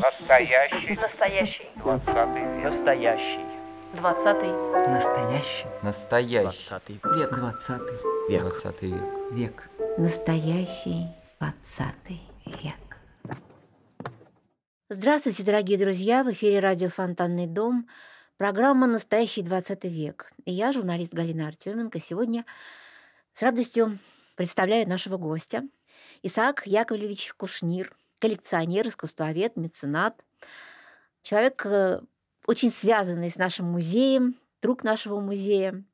Настоящий. Настоящий. Двадцатый век. Настоящий. Двадцатый. Настоящий Настоящий. двадцатый Век. двадцатый Век. Двадцатый век. век. Настоящий двадцатый век. Здравствуйте, дорогие друзья! В эфире радио «Фонтанный дом», программа «Настоящий двадцатый век». И я, журналист Галина Артеменко, сегодня с радостью представляю нашего гостя. Исаак Яковлевич Кушнир, коллекционер, искусствовед, меценат, человек, э, очень связанный с нашим музеем, друг нашего музея,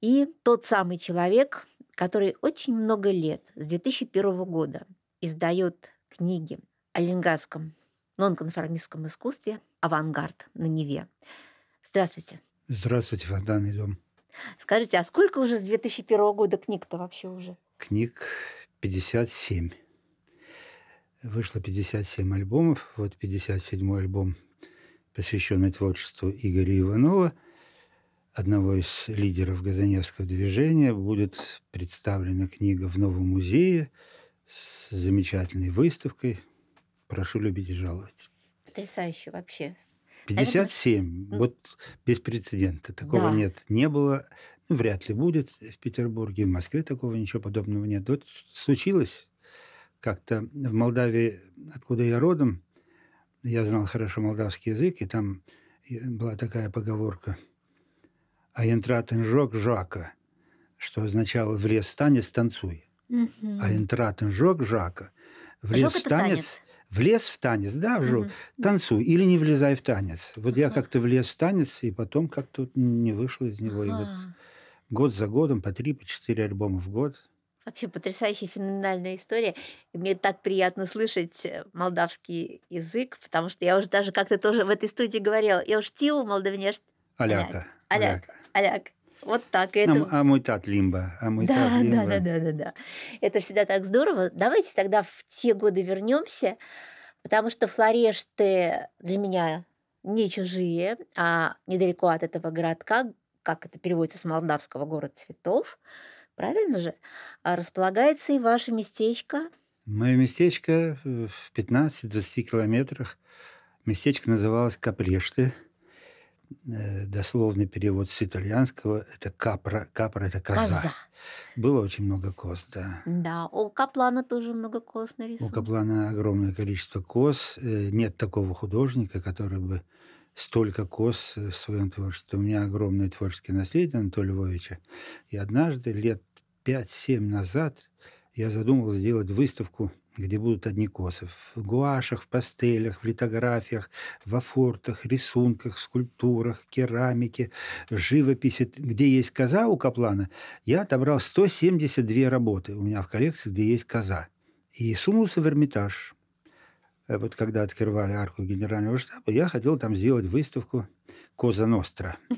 и тот самый человек, который очень много лет, с 2001 года, издает книги о ленинградском нонконформистском искусстве «Авангард» на Неве. Здравствуйте. Здравствуйте, Фонтанный дом. Скажите, а сколько уже с 2001 года книг-то вообще уже? Книг 57. Вышло 57 альбомов. Вот 57 альбом, посвященный творчеству Игоря Иванова, одного из лидеров Газаневского движения. Будет представлена книга в новом музее с замечательной выставкой. Прошу любить и жаловать. Потрясающе вообще. 57. Ну, Вот без прецедента. Такого Да. нет. Не было. Вряд ли будет в Петербурге. В Москве такого ничего подобного нет. Вот случилось как-то в Молдавии, откуда я родом, я знал хорошо молдавский язык, и там и была такая поговорка «Аентратен жок жака», что означало «в лес станет, станцуй». Мгм. «Аентратен жок жака», «в Жок лес станет, в лес в танец, да, в жок, Мгм. танцуй или не влезай в танец. Вот я Ага. как-то влез в танец, и потом как-то не вышел из него. И вот. Год за годом по три, по четыре альбома в год. Вообще потрясающая, феноменальная история. И мне так приятно слышать э, молдавский язык, потому что я уже даже как-то тоже в этой студии говорила. Я уж тиву молдавнеш, Аляка. аляк, аляк. Вот так. А, это... а мой тат лимба. А мой Да, тат да, лимба. да, да, да, да. Это всегда так здорово. Давайте тогда в те годы вернемся, потому что Флорешты для меня не чужие, а недалеко от этого городка, как это переводится с молдавского город цветов, правильно же, а располагается и ваше местечко. Мое местечко в 15-20 километрах. Местечко называлось Капрешты. Э, Дословный перевод с итальянского – это капра. Капра – это коза. Коза. Было очень много коз, да. Да, у Каплана тоже много коз У нарисовано. Каплана огромное количество коз. Э, Нет такого художника, который бы столько коз э, в своем творчестве. У меня огромное творческое наследие Анатолия Львовича. И однажды, лет 5-7 назад, я задумал сделать выставку, где будут одни косы. В гуашах, в пастелях, в литографиях, в афортах, рисунках, скульптурах, керамике, живописи. Где есть коза у Каплана, я отобрал 172 работы у меня в коллекции, где есть коза. И сунулся в Эрмитаж. Э, Вот когда открывали арку генерального штаба, я хотел там сделать выставку Коза Ностра.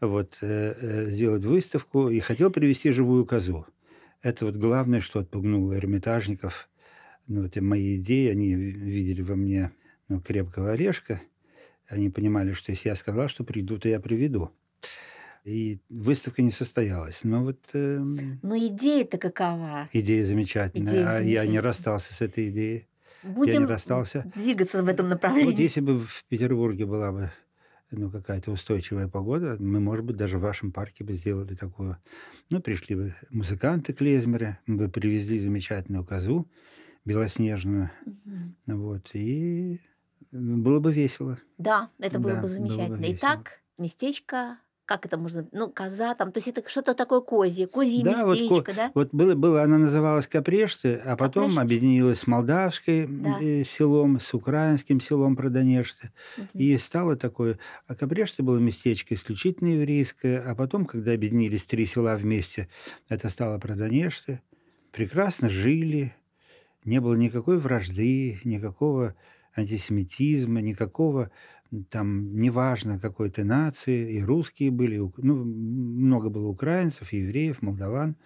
Вот, э, э, сделать выставку и хотел привести живую козу. Это вот главное, что отпугнуло эрмитажников. Ну, это мои идеи, они видели во мне ну, крепкого орешка. Они понимали, что если я сказал, что приду, то я приведу. И выставка не состоялась. Но вот эм, Но идея-то какова? идея замечательная. Идея а я не замечательная. расстался с этой идеей. Будем расстался. двигаться в этом направлении. Вот если бы в Петербурге была бы ну, какая-то устойчивая погода, мы, может быть, даже в вашем парке бы сделали такое. Ну, пришли бы музыканты клезмеры, мы бы привезли замечательную козу белоснежную, Мгм. вот, и было бы весело. Да, это было Да, бы было бы замечательно. весело. Итак, местечко, как это можно, ну, коза там, то есть это что-то такое козье, козье Да, вот ко- местечко, да? Вот было, было, она называлась Капрешты, а потом Капрешты. объединилась с молдавской Да. э, селом, с украинским селом Продонежты. Мгм. И стало такое... А Капрешты было местечко исключительно еврейское, а потом, когда объединились три села вместе, это стало Продонежты. Прекрасно жили, не было никакой вражды, никакого антисемитизма, никакого там, неважно, какой ты нации, и русские были, и ну, много было украинцев, и евреев, молдаван.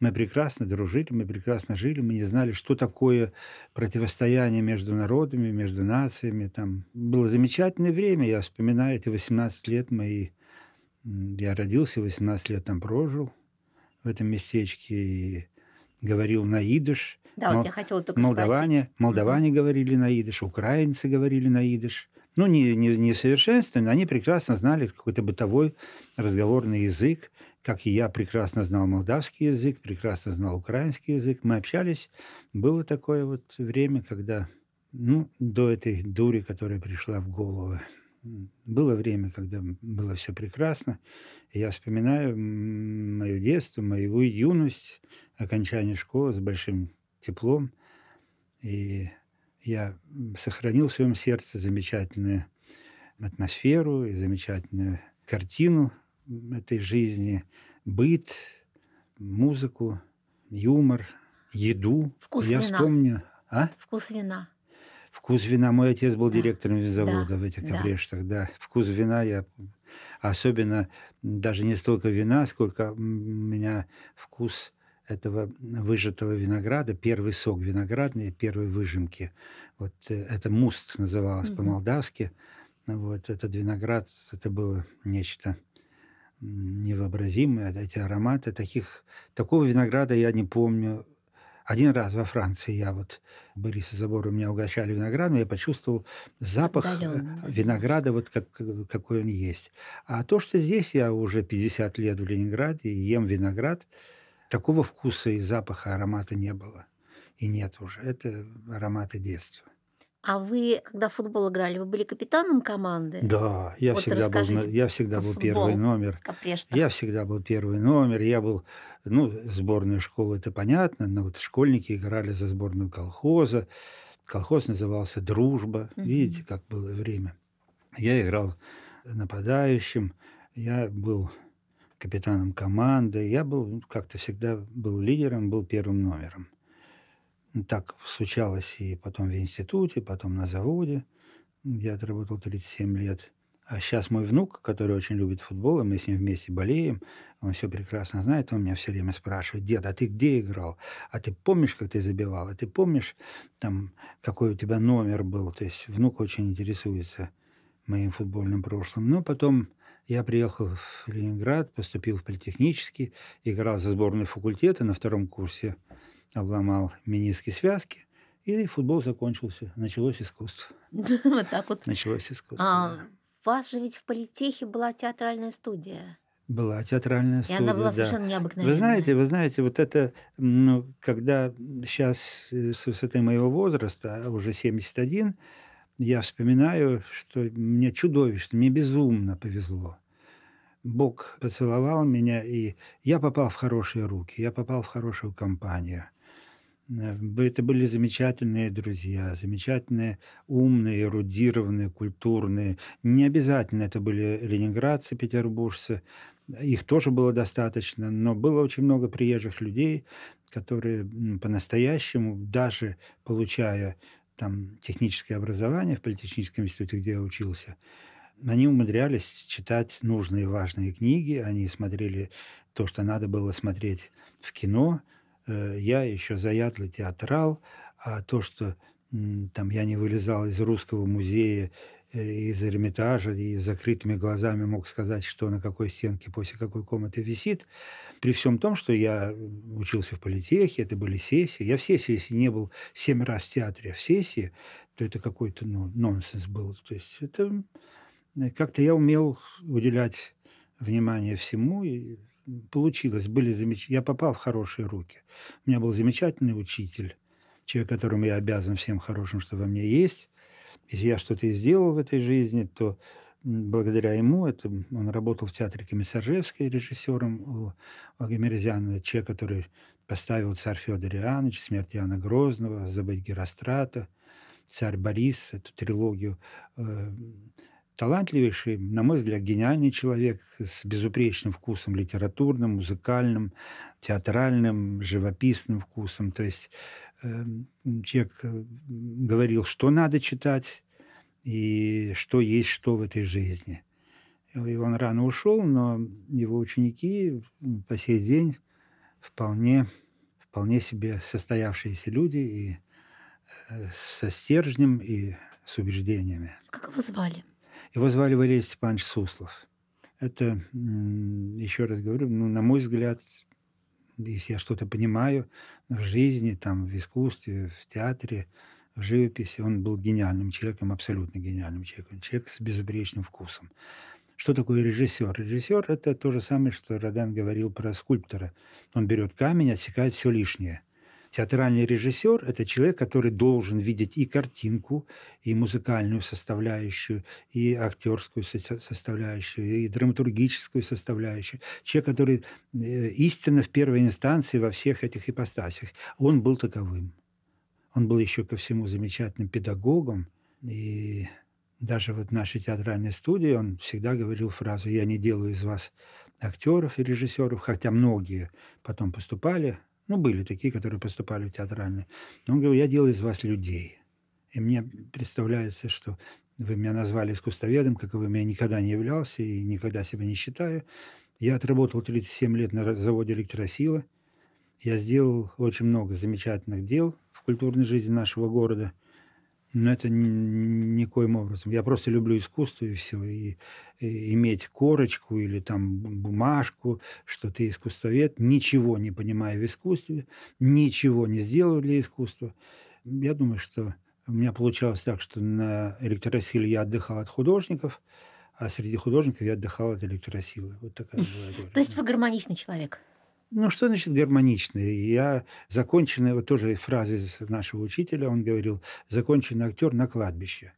Мы прекрасно дружили, мы прекрасно жили, мы не знали, что такое противостояние между народами, между нациями. Там было замечательное время, я вспоминаю эти 18 лет мои. Я родился, 18 лет там прожил в этом местечке и говорил на идыш. Да, вот я хотела только молдаване, спросить. молдаване говорили на идыш, украинцы говорили на идыш. Ну, не, не, не совершенственно, но они прекрасно знали какой-то бытовой разговорный язык, как и я прекрасно знал молдавский язык, прекрасно знал украинский язык. Мы общались. Было такое вот время, когда, ну, до этой дури, которая пришла в голову, было время, когда было все прекрасно. Я вспоминаю мое детство, мою юность, окончание школы с большим теплом. И я сохранил в своем сердце замечательную атмосферу и замечательную картину этой жизни, быт, музыку, юмор, еду. Вкус я вина. вспомню... А? Вкус вина. Вкус вина. Мой отец был Да. директором винзавода Да. в этих Да. обрештах, да. Вкус вина я... Особенно даже не столько вина, сколько у меня вкус этого выжатого винограда, первый сок виноградный, первой выжимки. Вот э, это муст называлось Мгм. по-молдавски. Вот этот виноград, это было нечто невообразимое, эти ароматы. Таких, такого винограда я не помню. Один раз во Франции я вот, Бориса Забора меня угощали виноградом, я почувствовал запах э, Отдалённо, да, винограда, вот как, какой он есть. А то, что здесь я уже 50 лет в Ленинграде ем виноград, такого вкуса и запаха, аромата не было. И нет уже. Это ароматы детства. А вы, когда в футбол играли, вы были капитаном команды? Да, я Вот всегда был, я всегда был первый номер. Я всегда был первый номер. Я был, ну, сборную школы, это понятно, но вот школьники играли за сборную колхоза. Колхоз назывался «Дружба». Видите, Мгм. как было время. Я играл нападающим, я был капитаном команды, я был ну, как-то всегда был лидером, был первым номером. Ну, Так случалось и потом в институте, потом на заводе. Я отработал 37 лет. А сейчас мой внук, который очень любит футбол, и мы с ним вместе болеем, он все прекрасно знает, он меня все время спрашивает, дед, а ты где играл? А ты помнишь, как ты забивал? А ты помнишь, там, какой у тебя номер был? То есть внук очень интересуется моим футбольным прошлым. Но потом я приехал в Ленинград, поступил в политехнический, играл за сборную факультета на втором курсе, обломал мениски связки, и футбол закончился. Началось искусство. Вот так вот. Началось искусство. А да. у вас же ведь в политехе была театральная студия. Была театральная И студия, она была да. совершенно Вы необыкновенная. знаете, вы знаете, вот это, ну, когда сейчас с высоты моего возраста, а уже 71, я вспоминаю, что мне чудовищно, мне безумно повезло. Бог поцеловал меня, и я попал в хорошие руки, я попал в хорошую компанию. Э, Это были замечательные друзья, замечательные, умные, эрудированные, культурные. Не обязательно это были ленинградцы, петербуржцы. Их тоже было достаточно, но было очень много приезжих людей, которые по-настоящему, даже получая там техническое образование в политехническом институте, где я учился, они умудрялись читать нужные важные книги, они смотрели то, что надо было смотреть в кино. Э, Я еще заядлый театрал, а то, что там я не вылезал из русского музея, из Эрмитажа и закрытыми глазами мог сказать, что на какой стенке после какой комнаты висит. При всем том, что я учился в политехе, это были сессии. Я в сессии, если не был семь раз в театре, а в сессии, то это какой-то ну, нонсенс был. То есть это э, как-то я умел уделять внимание всему, и получилось. Были замеч... Я попал в хорошие руки. У меня был замечательный учитель, человек, которому я обязан всем хорошим, что во мне есть. Если я что-то и сделал в этой жизни, то благодаря ему, это, он работал в театре Комиссаржевской режиссером у Агамерзяна, человек, который поставил «Царь Федор Иоаннович», «Смерть Иоанна Грозного», «Забыть Герострата», «Царь Борис», эту трилогию. Э, Талантливейший, на мой взгляд, гениальный человек с безупречным вкусом литературным, музыкальным, театральным, живописным вкусом. То есть человек э, говорил, что надо читать и что есть что в этой жизни. И он рано ушел, но его ученики по сей день вполне, вполне себе состоявшиеся люди и э, со стержнем и с убеждениями. Как его звали? Его звали Валерий Степанович Суслов. Это, еще раз говорю, ну, на мой взгляд, если я что-то понимаю в жизни, там, в искусстве, в театре, в живописи, он был гениальным человеком, абсолютно гениальным человеком. Человек с безупречным вкусом. Что такое режиссер? Режиссер – это то же самое, что Родан говорил про скульптора. Он берет камень, отсекает все лишнее – Театральный режиссер – это человек, который должен видеть и картинку, и музыкальную составляющую, и актерскую составляющую, и драматургическую составляющую. Человек, который э, истинно в первой инстанции во всех этих ипостасях. Он был таковым. Он был еще ко всему замечательным педагогом. И даже вот в нашей театральной студии он всегда говорил фразу «я не делаю из вас актеров и режиссеров», хотя многие потом поступали ну, были такие, которые поступали в театральные. Но он говорил, я делаю из вас людей. И мне представляется, что вы меня назвали искусствоведом, каковым я никогда не являлся и никогда себя не считаю. Я отработал 37 лет на заводе электросила. Я сделал очень много замечательных дел в культурной жизни нашего города. Но это никоим образом. Я просто люблю искусство и все. И, и иметь корочку или там бумажку, что ты искусствовед, ничего не понимая в искусстве, ничего не сделал для искусства. Я думаю, что у меня получалось так, что на электросиле я отдыхал от художников, а среди художников я отдыхал от электросилы. Вот такая была То есть вы гармоничный человек? Ну, что значит гармоничный? Я законченный, вот тоже фраза из нашего учителя, он говорил, законченный актер на кладбище.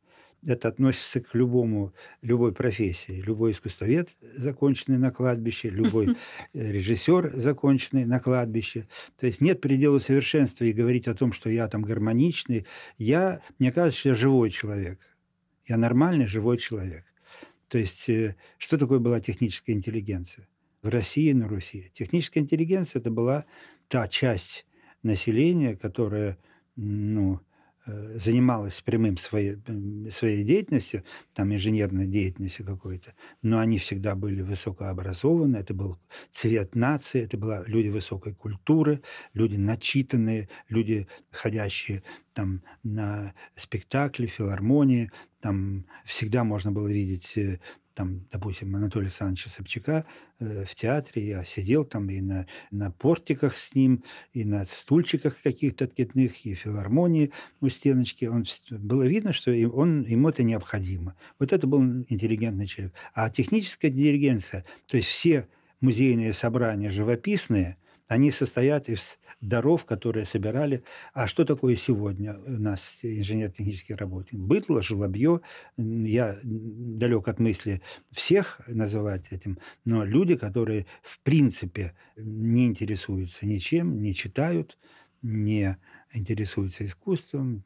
Это относится к любому, любой профессии. Любой искусствовед, законченный на кладбище, любой режиссер, законченный на кладбище. То есть нет предела совершенства и говорить о том, что я там гармоничный. Я, мне кажется, что я живой человек. Я нормальный живой человек. То есть э, что такое была техническая интеллигенция? В России, на Руси. Техническая интеллигенция – это была та часть населения, которая ну, э, занималась прямым своей, своей деятельностью, там инженерной деятельностью какой-то, но они всегда были высокообразованы, это был цвет нации, это были люди высокой культуры, люди начитанные, люди, ходящие там на спектакли, филармонии, там всегда можно было видеть э, там, допустим, Анатолия Александровича Собчака э, в театре, я сидел там и на, на портиках с ним, и на стульчиках каких-то откидных, и филармонии у стеночки. Он, было видно, что он, ему это необходимо. Вот это был интеллигентный человек. А техническая интеллигенция, то есть все музейные собрания живописные, они состоят из даров, которые собирали. А что такое сегодня у нас инженер-технический работник? Бытло, желобье. Я далек от мысли всех называть этим, но люди, которые в принципе не интересуются ничем, не читают, не интересуются искусством,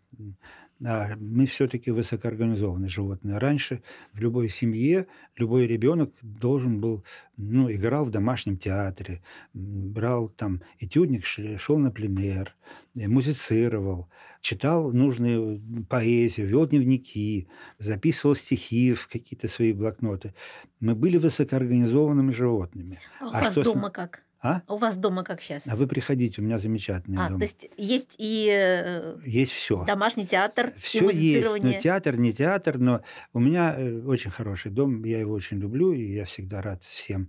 а мы все-таки высокоорганизованные животные. Раньше в любой семье любой ребенок должен был, ну, играл в домашнем театре, брал там этюдник, шел на пленер, музицировал, читал нужную поэзию, вел дневники, записывал стихи в какие-то свои блокноты. Мы были высокоорганизованными животными. А у а вас что дома с... как? А? У вас дома как сейчас? А вы приходите, у меня замечательный а, дом. то есть есть и э, есть все. домашний театр, все есть. Ну, театр, не театр, но у меня э, очень хороший дом, я его очень люблю, и я всегда рад всем.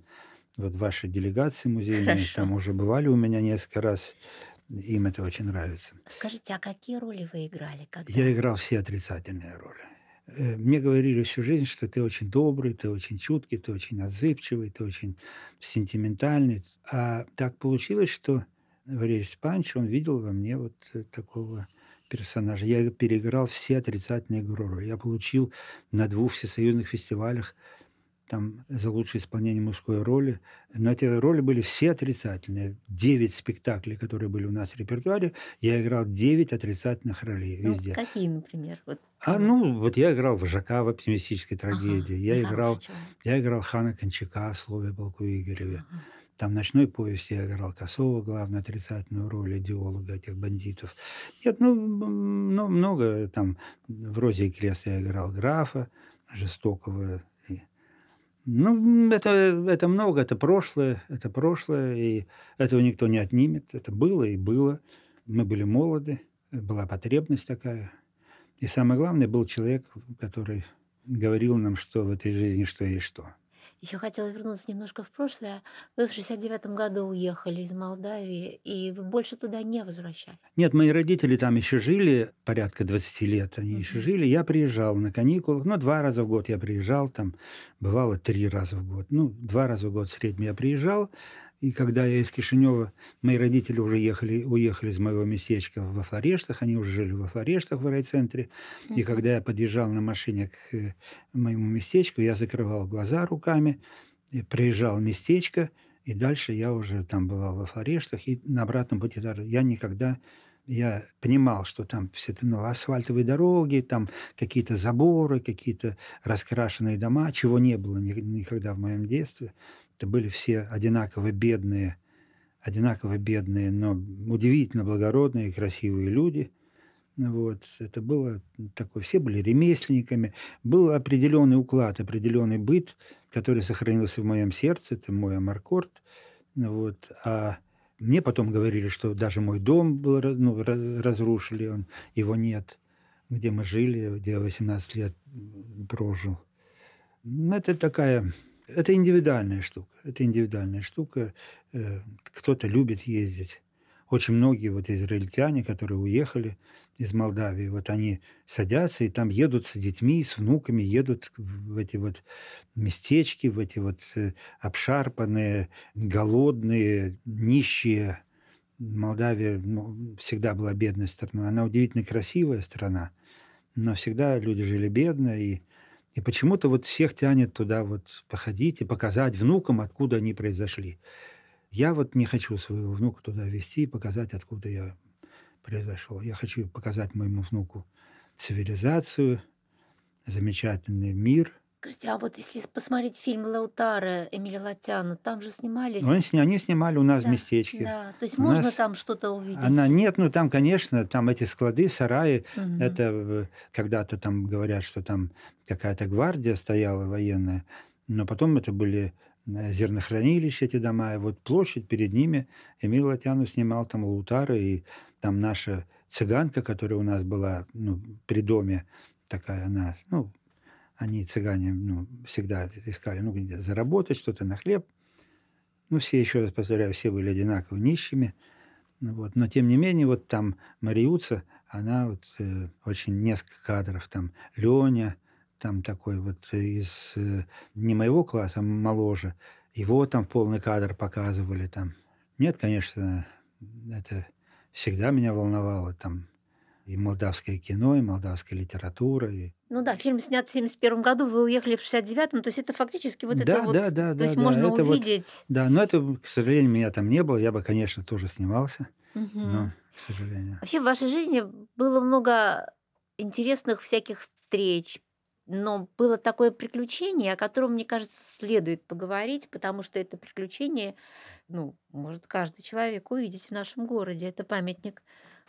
Вот ваши делегации музейные, Хорошо. там уже бывали у меня несколько раз. Им это очень нравится. Скажите, а какие роли вы играли? Когда? Я играл все отрицательные роли. Э, мне говорили всю жизнь, что ты очень добрый, ты очень чуткий, ты очень отзывчивый, ты очень сентиментальный. А так получилось, что Валерий Степанович, он видел во мне вот э, такого персонажа. Я переиграл все отрицательные роли. Я получил на двух всесоюзных фестивалях там за лучшее исполнение мужской роли. Но эти роли были все отрицательные. Девять спектаклей, которые были у нас в репертуаре, я играл девять отрицательных ролей ну, везде. Какие, например? Вот. А, ну, вот я играл вожака в оптимистической трагедии. Ага, я, играл, я играл хана Кончака в «Слове полку Игореве». Ага. Там «Ночной поезд» я играл Косова, главную отрицательную роль идеолога этих бандитов. Нет, ну, ну много там. В «Розе и крест» я играл графа жестокого, ну, это, это много, это прошлое, это прошлое, и этого никто не отнимет. Это было и было. Мы были молоды, была потребность такая. И самое главное, был человек, который говорил нам, что в этой жизни что есть что. Еще хотела вернуться немножко в прошлое. Вы в 69 году уехали из Молдавии, и вы больше туда не возвращались. Нет, мои родители там еще жили, порядка 20 лет они еще жили. Я приезжал на каникулах, ну, два раза в год я приезжал, там бывало три раза в год. Ну, два раза в год в среднем я приезжал. И когда я из Кишинева, мои родители уже ехали, уехали из моего местечка во Флорештах, они уже жили во Флорештах в райцентре. И когда я подъезжал на машине к э, моему местечку, я закрывал глаза руками, приезжал в местечко, и дальше я уже там бывал во Флорештах, и на обратном пути даже я никогда я понимал, что там все это, ну, асфальтовые дороги, там какие-то заборы, какие-то раскрашенные дома, чего не было никогда в моем детстве. Это были все одинаково бедные, одинаково бедные, но удивительно благородные и красивые люди. Вот. Это было такое, все были ремесленниками. Был определенный уклад, определенный быт, который сохранился в моем сердце. Это мой амаркорд. Вот. А мне потом говорили, что даже мой дом был, ну, разрушили, он, его нет, где мы жили, где я 18 лет прожил. Это такая это индивидуальная штука. Это индивидуальная штука. Э, кто-то любит ездить. Очень многие вот израильтяне, которые уехали из Молдавии, вот они садятся и там едут с детьми, с внуками, едут в эти вот местечки, в эти вот э, обшарпанные, голодные, нищие. Молдавия ну, всегда была бедной страной. Она удивительно красивая страна, но всегда люди жили бедно, и и почему-то вот всех тянет туда вот походить и показать внукам, откуда они произошли. Я вот не хочу своего внука туда вести и показать, откуда я произошел. Я хочу показать моему внуку цивилизацию, замечательный мир – Скажите, а вот если посмотреть фильм Лаутара Эмили Латяну, там же снимались... Ну, они, сня- они снимали у нас в местечке. да. То есть У можно нас- там что-то увидеть? Она нет, ну там, конечно, там эти склады, сараи, Мгм. это когда-то там говорят, что там какая-то гвардия стояла военная, но потом это были зернохранилища эти дома, и вот площадь перед ними Эмиль Латяну снимал там Лаутары, и там наша цыганка, которая у нас была ну, при доме, такая она, ну, они, цыгане, ну, всегда искали, ну, где заработать что-то на хлеб. Ну, все, еще раз повторяю, все были одинаково нищими. Ну, вот. Но, тем не менее, вот там Мариуца, она вот э, очень несколько кадров, там Леня, там такой вот из э, не моего класса, а моложе, его там полный кадр показывали там. Нет, конечно, это всегда меня волновало там и молдавское кино, и молдавская литература, и Ну да, фильм снят в 71 году, вы уехали в 69-м, то есть это фактически вот это Да, вот... да, да, то да, есть да, можно это вот, увидеть... да, но это, к сожалению, меня там не было, я бы, конечно, тоже снимался, Мгм. но, к сожалению. Вообще в вашей жизни было много интересных всяких встреч, но было такое приключение, о котором, мне кажется, следует поговорить, потому что это приключение, ну, может каждый человек увидеть в нашем городе. Это памятник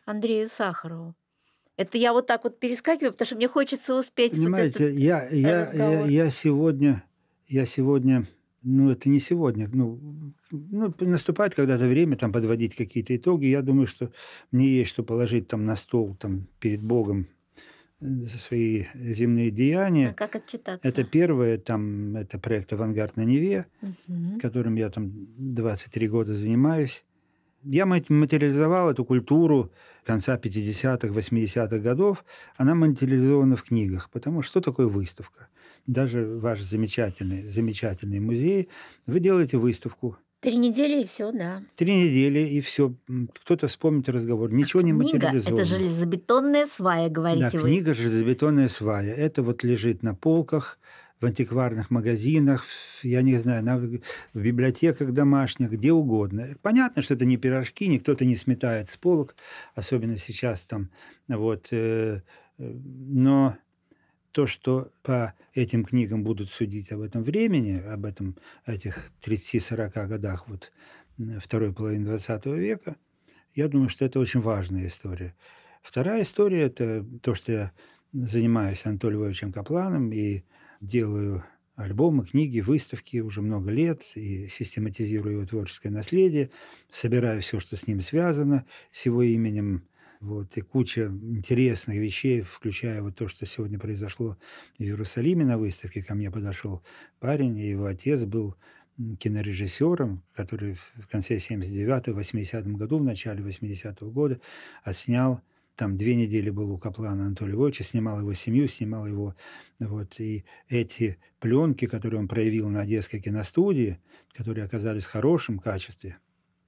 Андрею Сахарову. Это я вот так вот перескакиваю, потому что мне хочется успеть вот Понимаете, этот я, я, я, разговор. я сегодня, я сегодня, ну, это не сегодня, ну, ну, наступает когда-то время там подводить какие-то итоги. Я думаю, что мне есть что положить там на стол, там, перед Богом э, за свои земные А деяния. как отчитаться? Это первое, там, это проект «Авангард на Неве», Мгм. которым я там 23 года занимаюсь. Я мат- материализовал эту культуру конца 50-х, 80-х годов. Она материализована в книгах. Потому что что такое выставка? Даже ваш замечательный, замечательный музей, вы делаете выставку. Три недели и все, да. Три недели, и все. Кто-то вспомнит разговор. Ничего не Книга – материализовано. это железобетонная свая, Да, говорите вы. книга «Железобетонная свая». Это вот лежит на полках, в антикварных магазинах, я не знаю, на, в библиотеках домашних, где угодно. Понятно, что это не пирожки, никто это не сметает с полок, особенно сейчас там. Вот, э, э, но то, что по этим книгам будут судить об этом времени, об этом, этих 30-40 годах вот, второй половины 20 века, я думаю, что это очень важная история. Вторая история – это то, что я занимаюсь Анатолием Львовичем Капланом и делаю альбомы, книги, выставки уже много лет и систематизирую его творческое наследие, собираю все, что с ним связано, с его именем, Вот, и куча интересных вещей, включая вот то, что сегодня произошло в Иерусалиме на выставке. Ко мне подошел парень, и его отец был кинорежиссером, который в конце 79-го, 80-м году, в начале 80-го года отснял там две недели был у Каплана Анатолия Львовича, снимал его семью, снимал его... Вот, и эти пленки, которые он проявил на Одесской киностудии, которые оказались в хорошем качестве,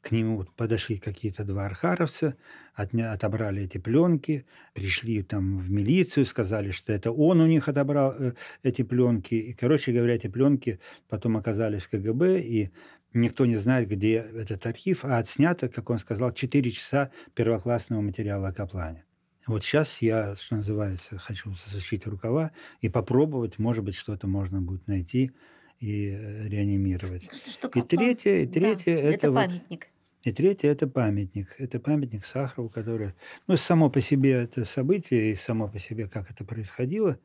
к нему подошли какие-то два архаровца, отня, отобрали эти пленки, пришли там в милицию, сказали, что это он у них отобрал э, эти пленки. И, короче говоря, эти пленки потом оказались в КГБ, и никто не знает, где этот архив, а отснято, как он сказал, 4 часа первоклассного материала о Каплане. Вот сейчас я, что называется, хочу засучить рукава и попробовать, может быть, что-то можно будет найти и э, реанимировать. Кажется, что И Каплан- третье, и третье Да, это, это вот- памятник. и третье это памятник. Это памятник Сахарову, который, ну, само по себе это событие и само по себе, как это происходило.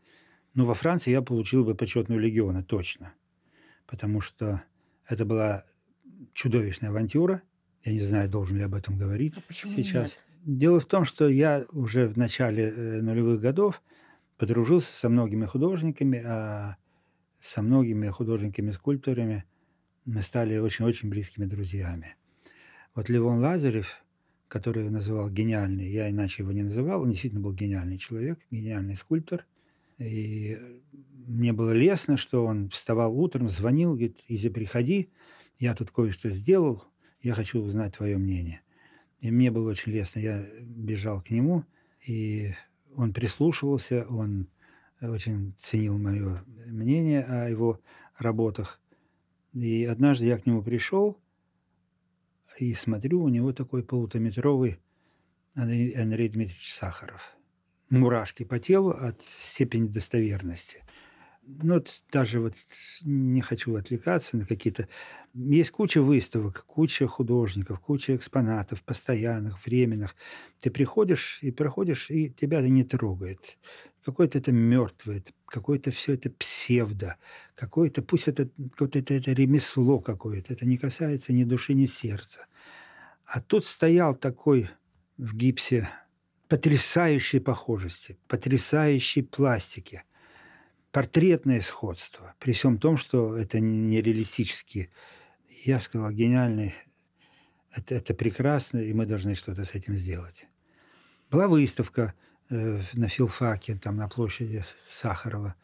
Ну, во Франции я получил бы почетную легиона, точно. Потому что это была чудовищная авантюра. Я не знаю, должен ли об этом говорить А сейчас. нет? Дело в том, что я уже в начале э, нулевых годов подружился со многими художниками, а со многими художниками-скульпторами мы стали очень-очень близкими друзьями. Вот Левон Лазарев, который его называл гениальный, я иначе его не называл, он действительно был гениальный человек, гениальный скульптор. И мне было лестно, что он вставал утром, звонил, говорит, Изя, приходи, я тут кое-что сделал, я хочу узнать твое мнение. И мне было очень лестно, я бежал к нему, и он прислушивался, он очень ценил мое мнение о его работах. И однажды я к нему пришел, и смотрю, у него такой полутометровый Андрей, Дмитриевич Сахаров. Мурашки по телу от степени достоверности. Ну, даже вот не хочу отвлекаться на какие-то... Есть куча выставок, куча художников, куча экспонатов, постоянных, временных. Ты приходишь и проходишь, и тебя это не трогает. Какое-то это мертвое, какое-то все это псевдо, какое-то, пусть это какое-то это, это ремесло какое-то, это не касается ни души, ни сердца. А тут стоял такой в гипсе потрясающей похожести, потрясающей пластики, портретное сходство, при всем том, что это не реалистически. Я сказал, гениальный, это, это прекрасно, и мы должны что-то с этим сделать. Была выставка э, на филфаке, там на площади Сахарова.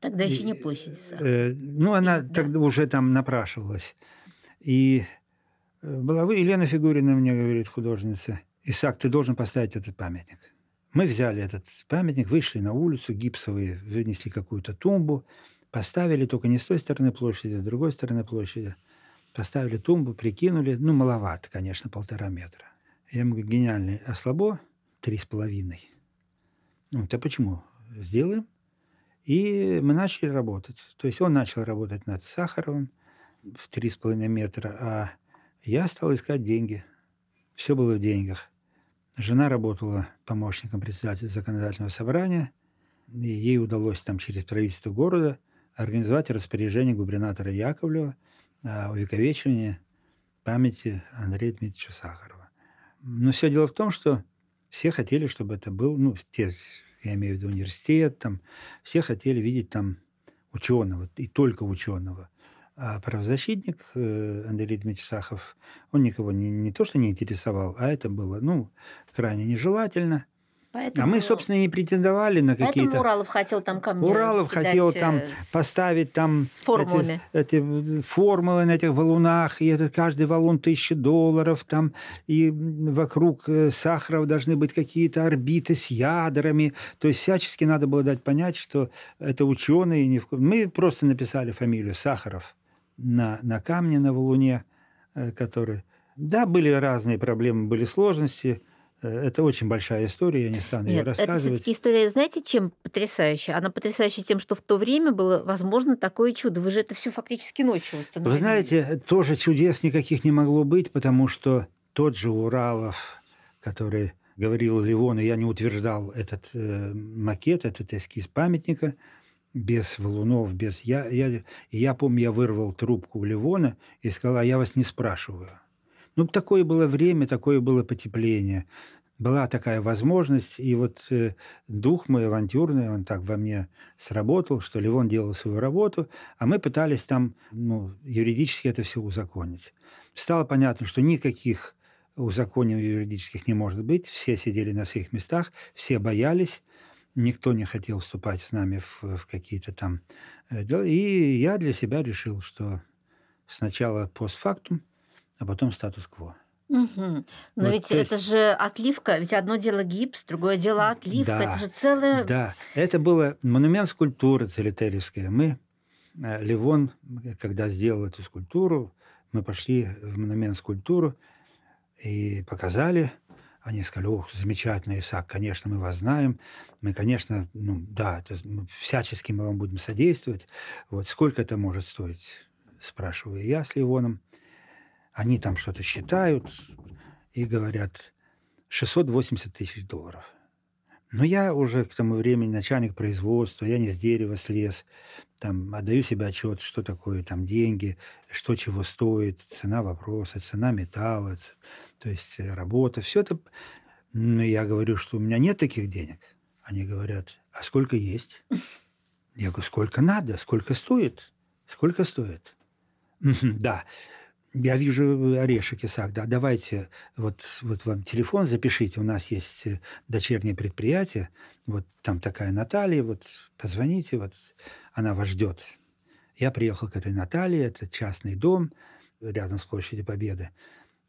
Тогда еще не И, площади. Сахарова. Э, ну, она Да. тогда уже там напрашивалась. И э, была вы, Елена Фигурина мне говорит, художница, Исаак, ты должен поставить этот памятник. Мы взяли этот памятник, вышли на улицу, гипсовые, вынесли какую-то тумбу, поставили только не с той стороны площади, а с другой стороны площади. Поставили тумбу, прикинули, ну, маловато, конечно, полтора метра. Я ему говорю, гениальный, а слабо? Три с половиной. Ну, то почему? Сделаем. И мы начали работать. То есть он начал работать над Сахаровым в три с половиной метра, а я стал искать деньги. Все было в деньгах. Жена работала помощником председателя законодательного собрания, и ей удалось там через правительство города организовать распоряжение губернатора Яковлева о увековечивании памяти Андрея Дмитриевича Сахарова. Но все дело в том, что все хотели, чтобы это был, ну, те, я имею в виду университет, там, все хотели видеть там ученого, и только ученого. А правозащитник э, Андрей Дмитриевич Сахов, он никого не, не то что не интересовал, а это было, ну, крайне нежелательно. Поэтому, А мы, собственно, не претендовали на поэтому какие-то... Уралов хотел там камни Уралов хотел э, там с- поставить там эти, эти формулы на этих валунах, и этот каждый валун тысяча долларов, там, и вокруг э, Сахаров должны быть какие-то орбиты с ядрами. То есть всячески надо было дать понять, что это ученые. Не в... Мы просто написали фамилию Сахаров на, на камне, на валуне, э, который... Да, были разные проблемы, были сложности. Э, Это очень большая история, я не стану ее Нет, это рассказывать. все-таки история, знаете, чем потрясающая? Она потрясающая тем, что в то время было возможно такое чудо. Вы же это все фактически ночью установили. Вы знаете, тоже чудес никаких не могло быть, потому что тот же Уралов, который говорил Ливону, я не утверждал этот э, макет, этот эскиз памятника, без валунов, без... Я, я, я помню, я вырвал трубку у Ливона и сказал, а я вас не спрашиваю. Ну, такое было время, такое было потепление. была такая возможность, и вот э, дух мой авантюрный, он так во мне сработал, что Ливон делал свою работу, а мы пытались там ну, юридически это все узаконить. Стало понятно, что никаких узаконений юридических не может быть, все сидели на своих местах, все боялись, никто не хотел вступать с нами в, в какие-то там э, дела. И я для себя решил, что сначала постфактум, а потом статус-кво. Угу. Но вот, ведь это есть... же отливка, ведь одно дело гипс, другое дело отливка, да, это же целое... Да, это было монумент скульптуры Целитеревская. Мы, э, Ливон, когда сделал эту скульптуру, мы пошли в монумент скульптуру и показали, они сказали, ох, замечательный Исаак, конечно, мы вас знаем. Мы, конечно, ну да, это, всячески мы вам будем содействовать. Вот сколько это может стоить, спрашиваю я с Ливоном. Они там что-то считают и говорят 680 тысяч долларов. Но я уже к тому времени начальник производства, я не с дерева слез, там отдаю себе отчет, что такое там деньги, что чего стоит, цена вопроса, цена металла, то есть э, работа, все это. Но я говорю, что у меня нет таких денег. Они говорят, а сколько есть? Я говорю, сколько надо, сколько стоит, сколько стоит. Да, я вижу орешек, Исаак, да, давайте, вот, вот вам телефон запишите, у нас есть э, дочернее предприятие, вот там такая Наталья, вот позвоните, вот она вас ждет. Я приехал к этой Наталье, это частный дом рядом с площадью Победы.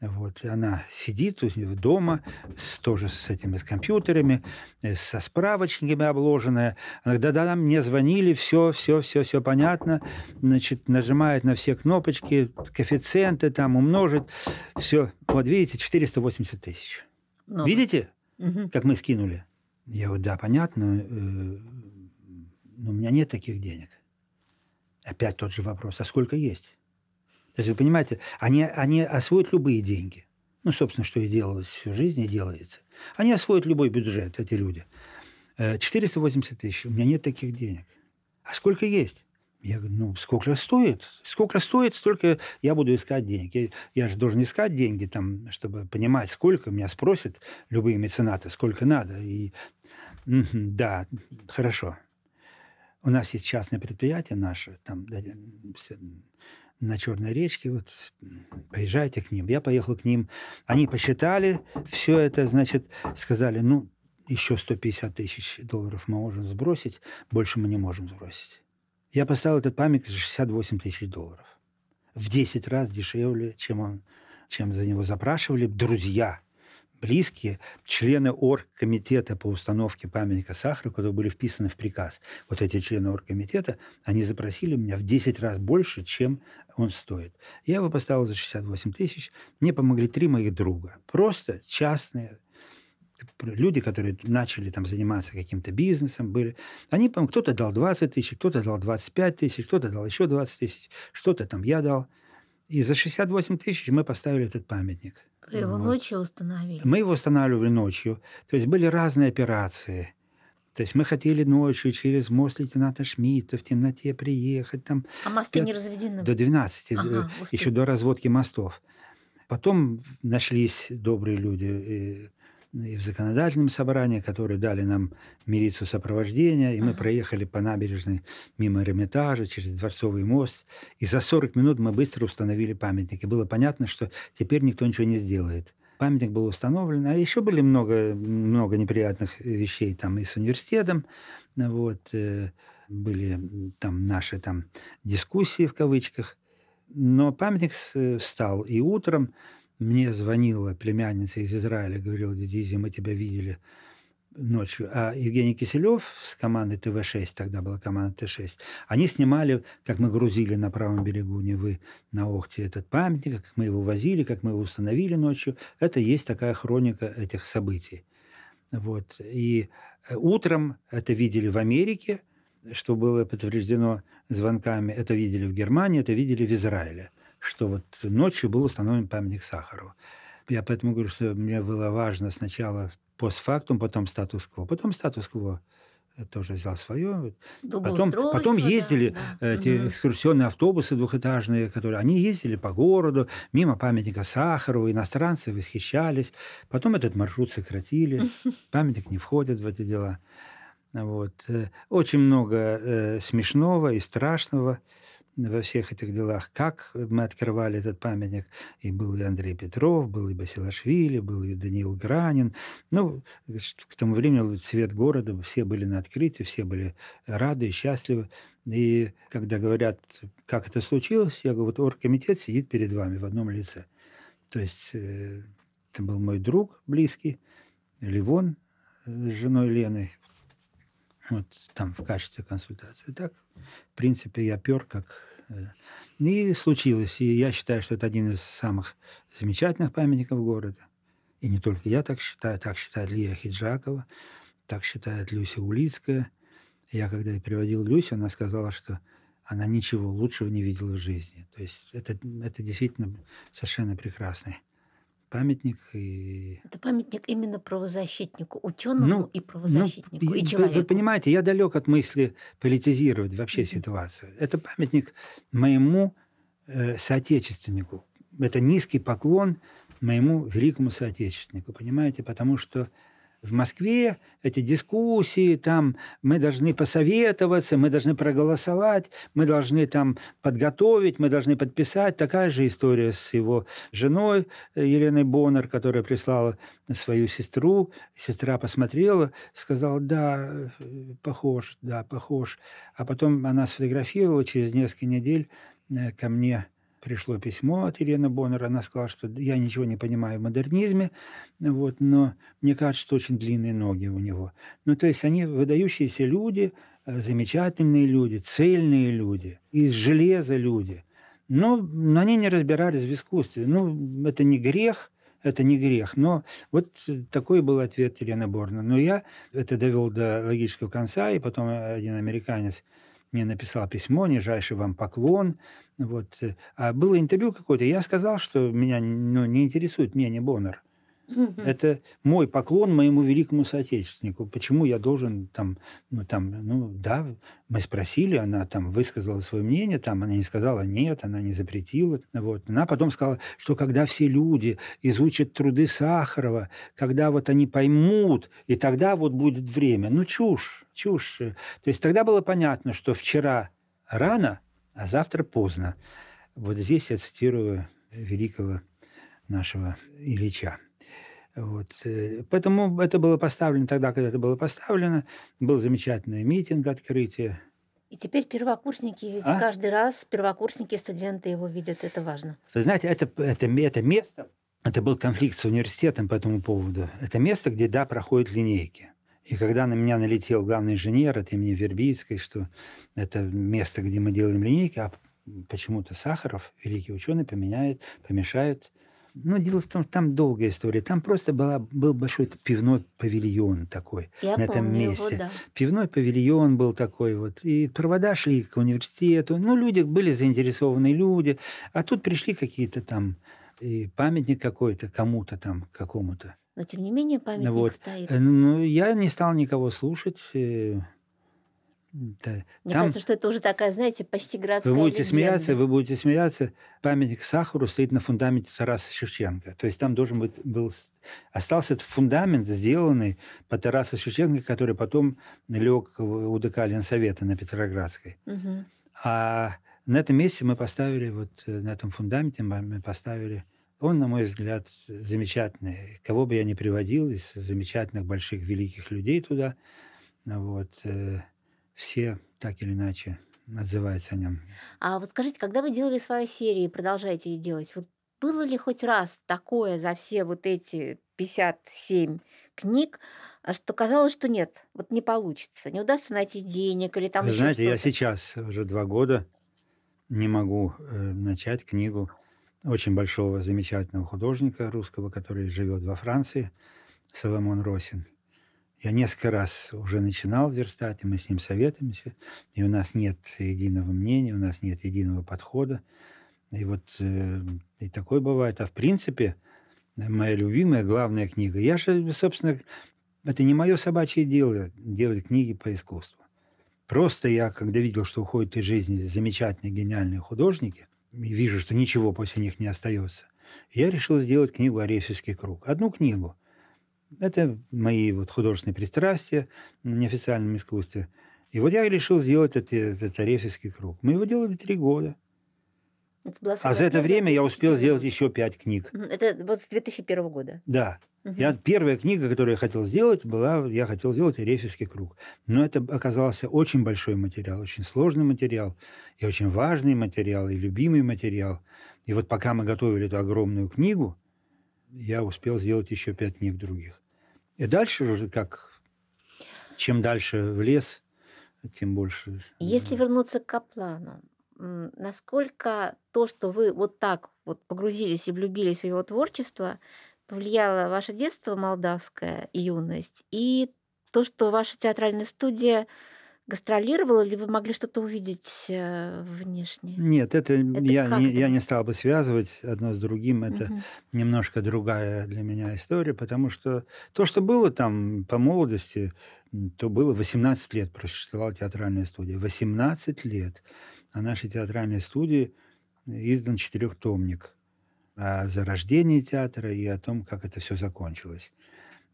Вот, она сидит дома, с, тоже с этими с компьютерами, э, со справочниками обложенная. Она говорит, да-да, мне звонили, все, все, все, все понятно. Значит, нажимает на все кнопочки, коэффициенты там умножить. Все, вот видите, 480 тысяч. Ну, видите, угу. как мы скинули? Я говорю, да, понятно, э, но у меня нет таких денег. Опять тот же вопрос, а сколько есть? То есть, вы понимаете, они, они освоят любые деньги. Ну, собственно, что и делалось всю жизнь, и делается. Они освоят любой бюджет, эти люди. 480 э, тысяч. У меня нет таких денег. А сколько есть? Я говорю, ну, сколько стоит? Сколько стоит, столько я буду искать денег. Я, я же должен искать деньги, там, чтобы понимать, сколько. Меня спросят любые меценаты, сколько надо. И да, хорошо. У нас есть частное предприятие наше, там на Черной речке, вот поезжайте к ним. Я поехал к ним. Они посчитали все это, значит, сказали, ну, еще 150 тысяч долларов мы можем сбросить, больше мы не можем сбросить. Я поставил этот памятник за 68 тысяч долларов. В 10 раз дешевле, чем, он, чем за него запрашивали друзья – близкие, члены оргкомитета по установке памятника Сахару, которые были вписаны в приказ. Вот эти члены оргкомитета, они запросили меня в 10 раз больше, чем он стоит. Я его поставил за 68 тысяч. Мне помогли три моих друга. Просто частные люди, которые начали там заниматься каким-то бизнесом, были, они, кто-то дал 20 тысяч, кто-то дал 25 тысяч, кто-то дал еще 20 тысяч, что-то там я дал. И за 68 тысяч мы поставили этот памятник. Вы его вот. ночью установили? Мы его устанавливали ночью. То есть были разные операции. То есть мы хотели ночью через мост лейтенанта Шмидта в темноте приехать. Там, а мосты 5, не разведены? До 12, ага, еще до разводки мостов. Потом нашлись добрые люди, и в законодательном собрании, которые дали нам милицию сопровождения, и мы проехали по набережной мимо Эрмитажа, через Дворцовый мост, и за 40 минут мы быстро установили памятник. И было понятно, что теперь никто ничего не сделает. Памятник был установлен, а еще были много, много неприятных вещей там и с университетом, вот, э, были там наши там дискуссии в кавычках, но памятник встал, и утром мне звонила племянница из Израиля, говорила, Дизи, мы тебя видели ночью. А Евгений Киселев с командой ТВ-6, тогда была команда Т-6, они снимали, как мы грузили на правом берегу Невы на Охте этот памятник, как мы его возили, как мы его установили ночью. Это есть такая хроника этих событий. Вот. И э, утром это видели в Америке, что было подтверждено звонками. Это видели в Германии, это видели в Израиле что вот ночью был установлен памятник Сахару. Я поэтому говорю, что мне было важно сначала постфактум, потом статус-кво. Потом статус-кво тоже взял свое. Потом, потом ездили да. эти Мгм. экскурсионные автобусы двухэтажные, которые они ездили по городу, мимо памятника Сахарову, иностранцы восхищались. Потом этот маршрут сократили, памятник не входит в эти дела. Вот. э, Очень много э, смешного и страшного во всех этих делах. Как мы открывали этот памятник, и был и Андрей Петров, был и Басилашвили, был и Даниил Гранин. Ну, ш- к тому времени цвет города, все были на открытии, все были рады и счастливы. И когда говорят, как это случилось, я говорю, вот оргкомитет сидит перед вами в одном лице. То есть э, это был мой друг близкий, Ливон э, с женой Леной, вот там в качестве консультации. Так, в принципе, я пер как... э, И случилось. И я считаю, что это один из самых замечательных памятников города. И не только я так считаю, так считает Лия Хиджакова, так считает Люся Улицкая. Я когда и приводил Люсю, она сказала, что она ничего лучшего не видела в жизни. То есть это, это действительно совершенно прекрасный памятник. И Это памятник именно правозащитнику, ученому и ну, правозащитнику, и и вы- человеку. Вы понимаете, я далек от мысли политизировать вообще Мгм. ситуацию. Это памятник моему э, соотечественнику. Это низкий поклон моему великому соотечественнику, понимаете? Потому что в Москве эти дискуссии, там мы должны посоветоваться, мы должны проголосовать, мы должны там подготовить, мы должны подписать. Такая же история с его женой э, Еленой Боннер, которая прислала свою сестру. Сестра посмотрела, сказала, да, э, похож, да, похож. А потом она сфотографировала, через несколько недель э, ко мне пришло письмо от Елены Боннер. Она сказала, что я ничего не понимаю в модернизме, вот, но мне кажется, что очень длинные ноги у него. Ну, то есть они выдающиеся люди, э, замечательные люди, цельные люди, из железа люди. Но, но они не разбирались в искусстве. Ну, это не грех, это не грех. Но вот такой был ответ Елены Борна. Но я это довел до логического конца, и потом один американец мне написал письмо, нижайший вам поклон. Вот. А было интервью какое-то, я сказал, что меня ну, не интересует мнение Боннер. Это мой поклон моему великому соотечественнику. Почему я должен там, ну там, ну да, мы спросили, она там высказала свое мнение, там она не сказала нет, она не запретила. Вот. Она потом сказала, что когда все люди изучат труды Сахарова, когда вот они поймут, и тогда вот будет время. Ну чушь, чушь. То есть тогда было понятно, что вчера рано, а завтра поздно. Вот здесь я цитирую великого нашего Ильича. Вот. э, Поэтому это было поставлено тогда, когда это было поставлено. Был замечательный митинг открытия. И теперь первокурсники, ведь А? каждый раз первокурсники, студенты его видят, это важно. Вы знаете, это, это, это место, это был конфликт с университетом по этому поводу. Это место, где, да, проходят линейки. И когда на меня налетел главный инженер от имени Вербицкой, что это место, где мы делаем линейки, а почему-то Сахаров, великий ученый, поменяет, помешает. Ну, дело в том, там долгая история. Там просто была, был большой пивной павильон такой Я на этом месте. его, да. Пивной павильон был такой вот. И провода шли к университету. Ну, люди были заинтересованные люди. А тут пришли какие-то там и памятник какой-то кому-то там, какому-то. Но тем не менее памятник вот. стоит. Э, Ну, я не стал никого слушать. Да. Мне Там кажется, что это уже такая, знаете, почти городская вы будете легенда. смеяться, вы будете смеяться. Памятник Сахару стоит на фундаменте Тараса Шевченко. То есть там должен быть был остался этот фундамент, сделанный по Тарасу Шевченко, который потом лег у ДК Ленсовета на Петроградской. Мгм. А на этом месте мы поставили, вот э, на этом фундаменте мы мы поставили, он, на мой взгляд, замечательный. Кого бы я ни приводил из замечательных, больших, великих людей туда, вот, э, все так или иначе отзываются о нем. А вот скажите, когда вы делали свою серию и продолжаете ее делать, вот было ли хоть раз такое за все вот эти 57 книг, а что казалось, что нет, вот не получится, не удастся найти денег или там Вы знаете, я сейчас уже два года не могу э, начать книгу очень большого, замечательного художника русского, который живет во Франции, Соломон Росин. Я несколько раз уже начинал верстать, и мы с ним советуемся, и у нас нет единого мнения, у нас нет единого подхода. И вот э, и такое бывает. А в принципе, моя любимая главная книга. Я же, собственно, Это не мое собачье дело делать книги по искусству. Просто я, когда видел, что уходят из жизни замечательные, гениальные художники, и вижу, что ничего после них не остается, я решил сделать книгу «Арефьевский круг». Одну книгу. Это мои вот художественные пристрастия в неофициальном искусстве. И вот я решил сделать этот, этот Арефьевский круг. Мы его делали три года. а за это время я успел сделать еще пять книг. Это вот с 2001 года? Да. Угу. Я, первая книга, которую я хотел сделать, была, я хотел сделать Эрефьевский круг. Но это оказался очень большой материал, очень сложный материал, и очень важный материал, и любимый материал. И вот пока мы готовили эту огромную книгу, я успел сделать еще пять книг других. И дальше уже как, чем дальше в лес, тем больше. Если вернуться к Каплану, насколько то, что вы вот так вот погрузились и влюбились в его творчество – повлияло ваше детство молдавское и юность, и то, что ваша театральная студия гастролировала, или вы могли что-то увидеть э, внешне? Нет, это, это я, не, я не стал бы связывать одно с другим. Это угу. немножко другая для меня история, потому что то, что было там по молодости, то было 18 лет просуществовала театральная студия. 18 лет. А нашей театральной студии издан четырехтомник – о зарождении театра и о том, как это все закончилось.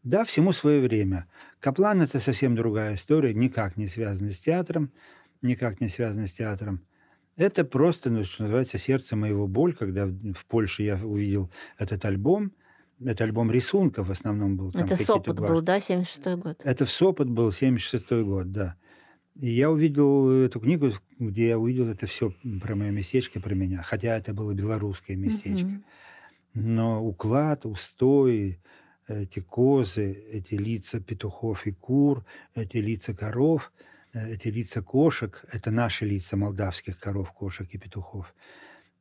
Да, всему свое время. Каплан – это совсем другая история, никак не связана с театром, никак не связана с театром. Это просто, ну, что называется, сердце моего боль, когда в Польше я увидел этот альбом. Это альбом рисунков в основном был. Там это Сопот был, да, 76-й год? Это в Сопот был, 76-й год, да. И я увидел эту книгу, где я увидел это все про мое местечко, про меня, хотя это было белорусское местечко. Mm-hmm. Но уклад, устой, эти козы, эти лица петухов и кур, эти лица коров, э, эти лица кошек, это наши лица молдавских коров, кошек и петухов.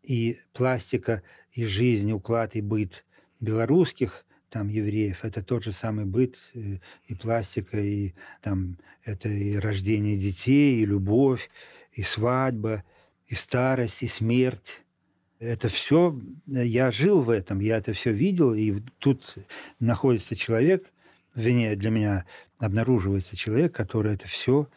И пластика, и жизнь, уклад, и быт белорусских там евреев, это тот же самый быт э, и пластика, и там это и рождение детей, и любовь, и свадьба, и старость, и смерть. Это все, я жил в этом, я это все видел, и тут находится человек, вернее, для меня обнаруживается человек, который это все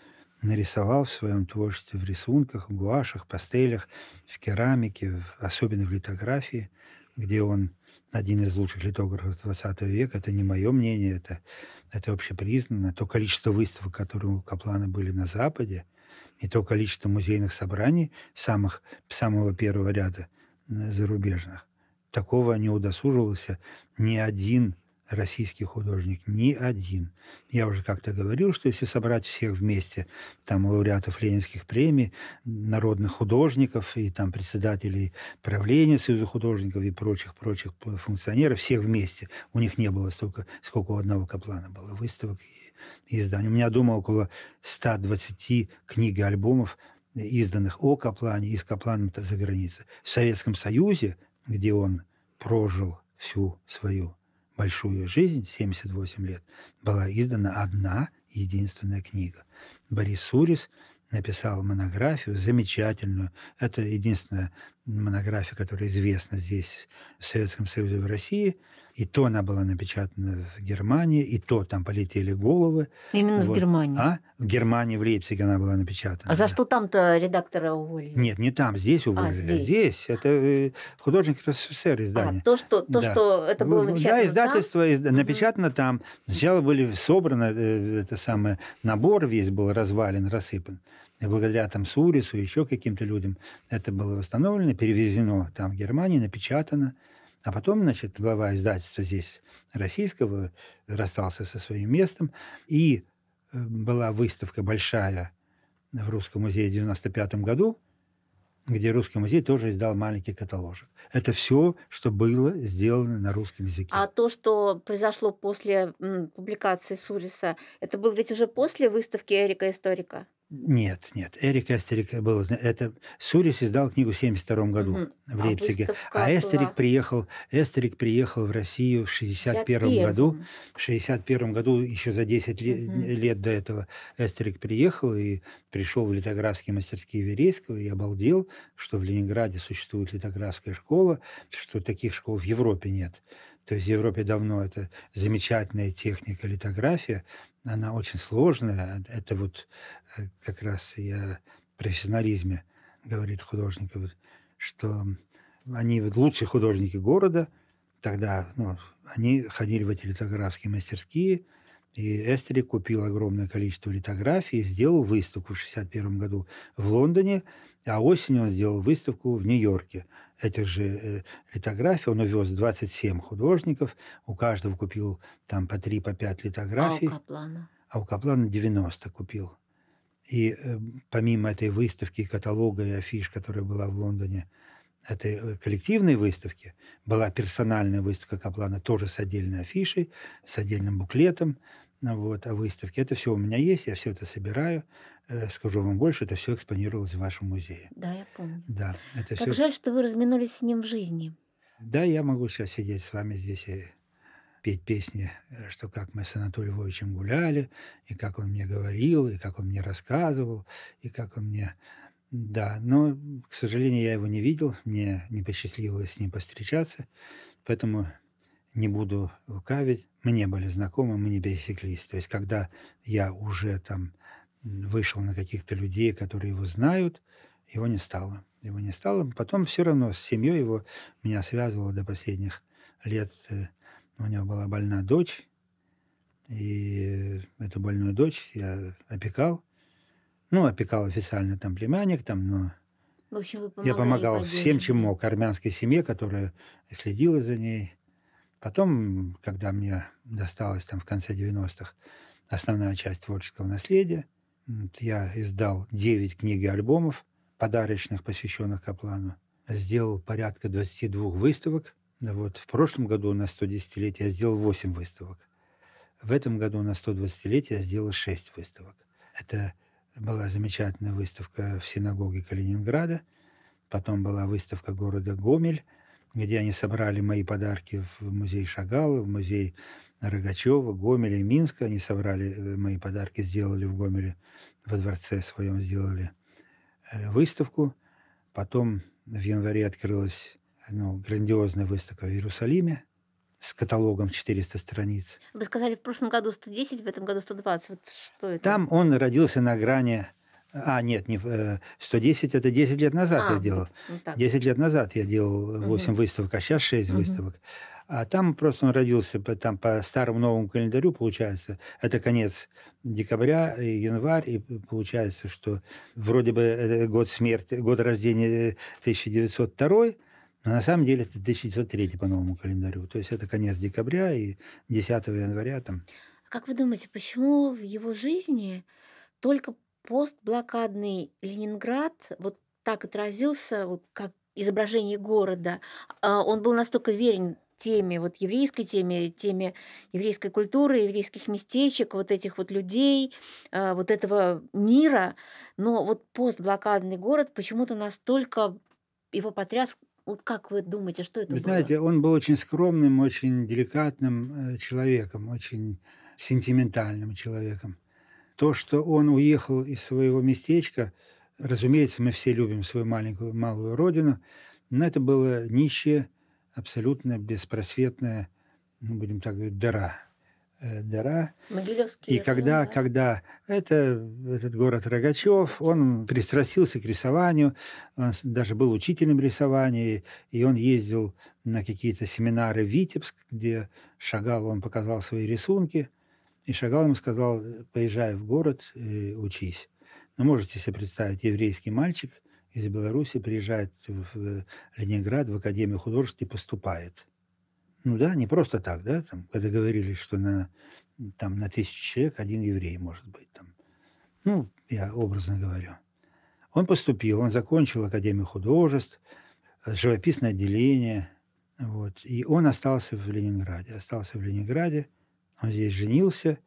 нарисовал в своем творчестве, в рисунках, в гуашах, пастелях, в керамике, особенно в литографии, где он один из лучших литографов 20 века. Это не мое мнение, это, это общепризнанно. То количество выставок, которые у Каплана были на Западе, и то количество музейных собраний самых, самого первого ряда э, зарубежных, такого не удосуживался ни один российский художник, ни один. Я уже как-то говорил, что если собрать всех вместе, там лауреатов ленинских премий, народных художников и там председателей правления Союза художников и прочих-прочих функционеров, всех вместе, у них не было столько, сколько у одного Каплана было выставок и, и изданий. У меня дома около 120 книг и альбомов, изданных о Каплане и с Капланом за границей. В Советском Союзе, где он прожил всю свою большую жизнь, 78 лет, была издана одна единственная книга. Борис Сурис написал монографию замечательную. Это единственная монография, которая известна здесь, в Советском Союзе, в России – и то она была напечатана в Германии, и то там полетели головы. Именно вот. в Германии? А? В Германии, в Лейпциге она была напечатана. А за да. что там-то редактора уволили? Нет, не там, здесь а, уволили. А, здесь? здесь. Это э, художник РСФСР издание. А, то, что, то, да. что это было напечатано Да, издательство там? напечатано угу. там. Сначала были собраны, э, это самое, набор весь был развален, рассыпан. И благодаря там Сурису, еще каким-то людям это было восстановлено, перевезено там в Германии, напечатано. А потом, значит, глава издательства здесь российского расстался со своим местом, и э, была выставка большая в Русском музее в 95 году, где Русский музей тоже издал маленький каталожек. Это все, что было сделано на русском языке. А то, что произошло после публикации Суриса, это было ведь уже после выставки Эрика Историка? Нет, нет. Эрик Эстерик был... Это Сурис издал книгу в 72 году угу. в Лейпциге. А, а Эстерик приехал, Эстерик приехал в Россию в 61 году. В 61 году, еще за 10 лет, угу. лет до этого, Эстерик приехал и пришел в литографские мастерские Верейского и обалдел, что в Ленинграде существует литографская школа, что таких школ в Европе нет. То есть в Европе давно это замечательная техника литография, она очень сложная. Это вот э, как раз я профессионализме говорит художник, что они вот лучшие художники города, тогда ну, они ходили в эти литографские мастерские, и Эстери купил огромное количество литографий и сделал выставку в 1961 году в Лондоне, а осенью он сделал выставку в Нью-Йорке. Этих же э, литографий он увез 27 художников, у каждого купил там по 3, по 5 литографий. А у Каплана? А у Каплана 90 купил. И э, помимо этой выставки, каталога и афиш, которая была в Лондоне, этой э, коллективной выставки, была персональная выставка Каплана тоже с отдельной афишей, с отдельным буклетом вот, о выставке. Это все у меня есть, я все это собираю. Э, скажу вам больше, это все экспонировалось в вашем музее. Да, я помню. Да, это Как все... жаль, что вы разминулись с ним в жизни. Да, я могу сейчас сидеть с вами здесь и петь песни, э, что как мы с Анатолием Львовичем гуляли, и как он мне говорил, и как он мне рассказывал, и как он мне... Да, но, к сожалению, я его не видел, мне не посчастливилось с ним повстречаться, поэтому не буду лукавить. Мы не были знакомы, мы не пересеклись. То есть, когда я уже там вышел на каких-то людей, которые его знают, его не стало. Его не стало. Потом все равно с семьей его меня связывало до последних лет э, у него была больна дочь, и эту больную дочь я опекал. Ну, опекал официально там племянник, там, но В общем, вы я помогал всем, чем мог, армянской семье, которая следила за ней. Потом, когда мне досталась там в конце 90-х основная часть творческого наследия, я издал 9 книг и альбомов подарочных, посвященных Каплану. Сделал порядка 22 выставок. Вот. В прошлом году на 110-летие я сделал 8 выставок. В этом году на 120-летие я сделал 6 выставок. Это была замечательная выставка в синагоге Калининграда. Потом была выставка города Гомель, где они собрали мои подарки в музей Шагала, в музей Рогачева, Гомеля и Минска. Они собрали э, мои подарки, сделали в Гомеле, во дворце своем сделали э, выставку. Потом в январе открылась ну, грандиозная выставка в Иерусалиме с каталогом в 400 страниц. Вы сказали, в прошлом году 110, в этом году 120. Вот что это? Там он родился на грани... А, нет, не, э, 110 – это 10 лет назад А, я делал. вот, ну так. 10 лет назад я делал 8 Мгм. выставок, а сейчас 6 Мгм. выставок. А там просто он родился там, по старому новому календарю, получается. Это конец декабря, и январь, и получается, что вроде бы э, год смерти, год рождения 1902, но на самом деле это 1903 по новому календарю. То есть это конец декабря и 10 января там. А Как вы думаете, почему в его жизни только постблокадный Ленинград вот так отразился, вот как изображение города? А Он был настолько верен теме, вот еврейской теме, теме еврейской культуры, еврейских местечек, вот этих вот людей, а, вот этого мира. Но вот постблокадный город почему-то настолько его потряс. Вот как вы думаете, что это Вы было? знаете, он был очень скромным, очень деликатным э, человеком, очень сентиментальным человеком. То, что он уехал из своего местечка, разумеется, мы все любим свою маленькую малую родину, но это было нищее, абсолютно беспросветная, ну, будем так говорить, дыра. Э, Дыра, Могилевский и район, когда, да? когда это, этот город Рогачев, он пристрастился к рисованию, он даже был учителем рисования, и он ездил на какие-то семинары в Витебск, где Шагал, он показал свои рисунки, и Шагал ему сказал, поезжай в город учись. Ну, можете себе представить, еврейский мальчик из Беларуси приезжает в Ленинград, в Академию художеств и поступает. Ну да, не просто так, да, там, когда говорили, что на, там, на тысячу человек один еврей может быть. Там. Ну, я образно говорю. Он поступил, он закончил Академию художеств, э, живописное отделение, вот, и он остался в Ленинграде. Остался в Ленинграде, он здесь женился,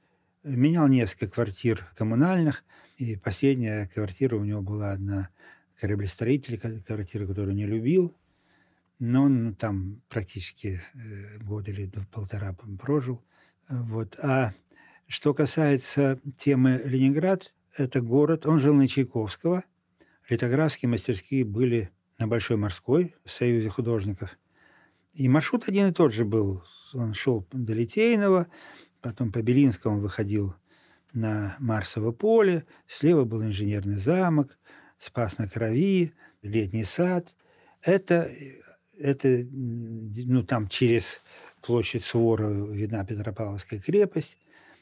менял несколько квартир коммунальных, и последняя квартира у него была одна кораблестроитель, квартира, которую не любил, но он там практически э, год или полтора прожил. Э, Вот. А что касается темы Ленинград, это город, он жил на Чайковского, литографские мастерские были на Большой Морской в Союзе художников. И маршрут один и тот же был. Он шел до Литейного, потом по Белинскому выходил на Марсово поле, слева был инженерный замок, Спас на Крови, летний сад. Это, это ну, там через площадь Суворова видна Петропавловская крепость,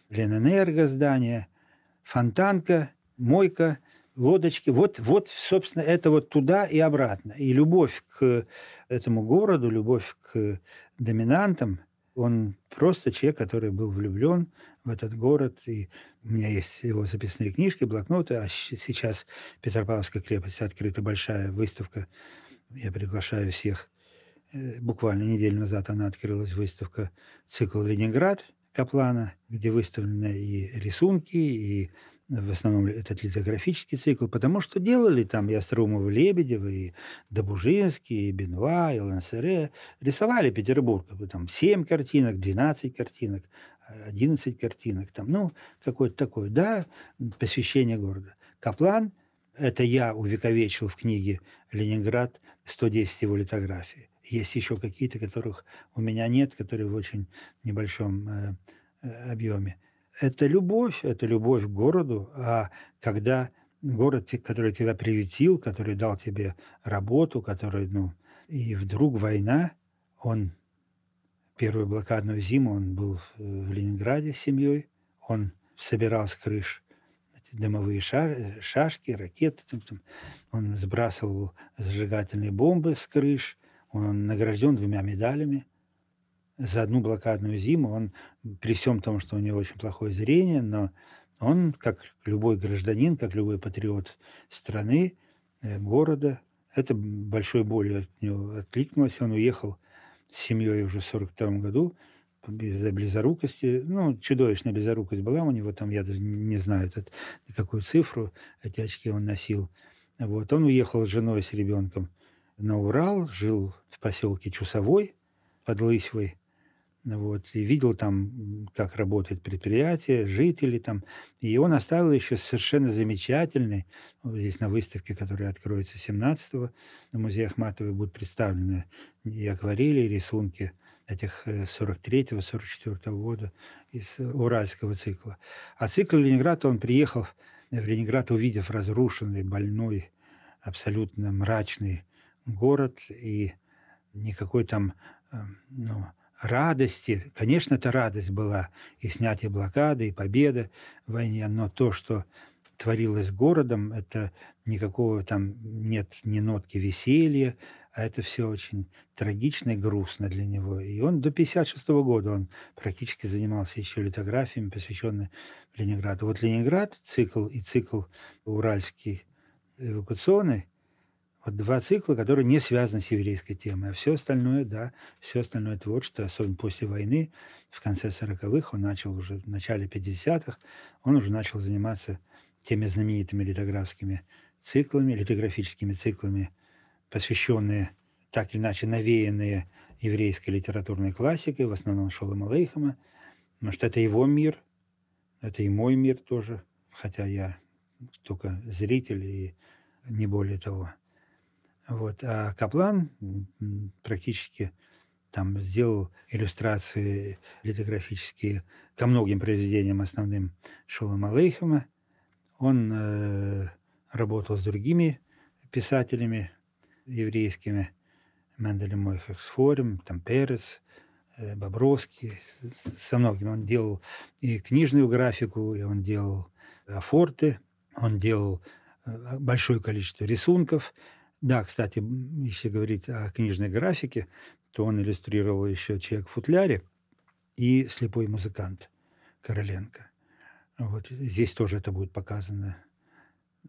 Ленэнерго здание, Фонтанка, Мойка, лодочки. Вот, вот, собственно, это вот туда и обратно. И любовь к этому городу, любовь к доминантам, он просто человек, который был влюблен в этот город. И у меня есть его записные книжки, блокноты. А сейчас в Петропавловской крепости открыта большая выставка. Я приглашаю всех. Э, буквально неделю назад она открылась выставка «Цикл Ленинград» Каплана, где выставлены и рисунки, и в основном этот литографический цикл, потому что делали там и Остроумов, и Лебедева, и Добужинский, и Бенуа, и Лансере, рисовали Петербург, там 7 картинок, 12 картинок, 11 картинок, там, ну, какой-то такой, да, посвящение города. Каплан, это я увековечил в книге «Ленинград», 110 его литографий. Есть еще какие-то, которых у меня нет, которые в очень небольшом э, э объеме это любовь, это любовь к городу, а когда город, который тебя приютил, который дал тебе работу, который, ну, и вдруг война, он первую блокадную зиму он был в Ленинграде с семьей, он собирал с крыш дымовые шашки, ракеты, там, там. он сбрасывал зажигательные бомбы с крыш, он награжден двумя медалями – за одну блокадную зиму он, при всем том, что у него очень плохое зрение, но он, как любой гражданин, как любой патриот страны, э, города, это большой болью от него откликнулось. Он уехал с семьей уже в 42 году из-за близорукости. Ну, чудовищная близорукость была у него там, я даже не знаю, этот, какую цифру эти очки он носил. Вот. Он уехал с женой, с ребенком на Урал, жил в поселке Чусовой под Лысьвой. Вот, и видел там, как работает предприятие, жители там. И он оставил еще совершенно замечательный, вот здесь на выставке, которая откроется 17-го, на музее Ахматовой будут представлены и акварели, и рисунки этих 43-го, э, 44-го года из уральского цикла. А цикл Ленинград, он приехал в Ленинград, увидев разрушенный, больной, абсолютно мрачный город, и никакой там, э, ну, радости. Конечно, это радость была и снятие блокады, и победа в войне, но то, что творилось с городом, это никакого там нет ни нотки веселья, а это все очень трагично и грустно для него. И он до 56 года он практически занимался еще литографиями, посвященными Ленинграду. Вот Ленинград, цикл и цикл уральский эвакуационный, вот два цикла, которые не связаны с еврейской темой. А все остальное, да, все остальное творчество, особенно после войны, в конце 40-х, он начал уже в начале 50-х, он уже начал заниматься теми знаменитыми литографскими циклами, литографическими циклами, посвященные так или иначе навеянные еврейской литературной классикой, в основном Шолома Лейхама, потому что это его мир, это и мой мир тоже, хотя я только зритель и не более того. Вот. А Каплан практически там сделал иллюстрации литографические ко многим произведениям основным Шолома Алейхема. Он э, работал с другими писателями еврейскими, Менделем Мойхексфорем, там Перец, э, Бобровский, со многими. Он делал и книжную графику, и он делал афорты, он делал э, большое количество рисунков – да, кстати, если говорить о книжной графике, то он иллюстрировал еще «Человек в футляре» и «Слепой музыкант» Короленко. Вот здесь тоже это будет показано,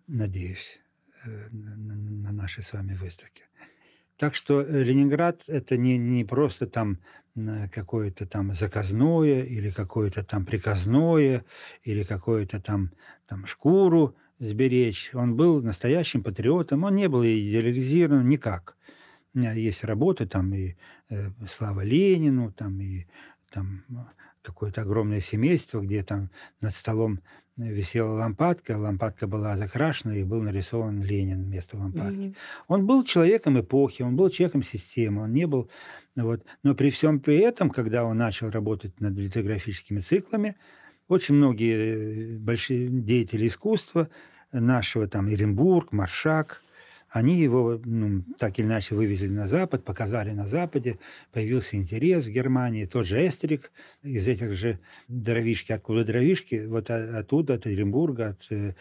надеюсь, э, на нашей с вами выставке. Так что э, Ленинград – это не, не просто там какое-то там заказное или какое-то там приказное или какое-то там, там шкуру сберечь. Он был настоящим патриотом, он не был идеализирован никак. У меня есть работы, там и э, «Слава Ленину», там и там какое-то огромное семейство, где там над столом висела лампадка, лампадка была закрашена, и был нарисован Ленин вместо лампадки. Mm-hmm. Он был человеком эпохи, он был человеком системы, он не был... Вот. Но при всем при этом, когда он начал работать над литографическими циклами, очень многие э, большие деятели искусства нашего, там, Иренбург, Маршак, они его ну, так или иначе вывезли на Запад, показали на Западе, появился интерес в Германии. Тот же Эстерик из этих же дровишки, откуда дровишки, вот оттуда, от Оренбурга. От, э,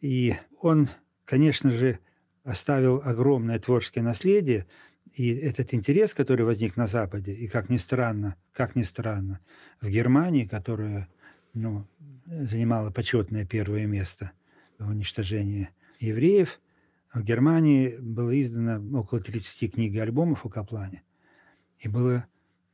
и он, конечно же, оставил огромное творческое наследие, и этот интерес, который возник на Западе, и как ни странно, как ни странно, в Германии, которая ну, занимала почетное первое место в уничтожении евреев, в Германии было издано около 30 книг и альбомов о Каплане. И было,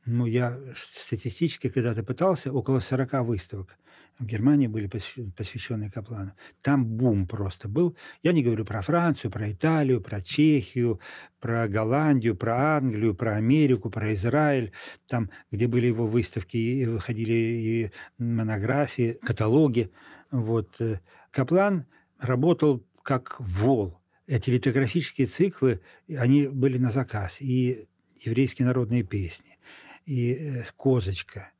ну, я статистически когда-то пытался, около 40 выставок в Германии были посвящены Каплану. Там бум просто был. Я не говорю про Францию, про Италию, про Чехию, про Голландию, про Англию, про Америку, про Израиль, там, где были его выставки, и выходили и монографии, каталоги. Вот. Э, Каплан работал как вол эти литографические циклы, они были на заказ. И еврейские народные песни, и э, «Козочка»,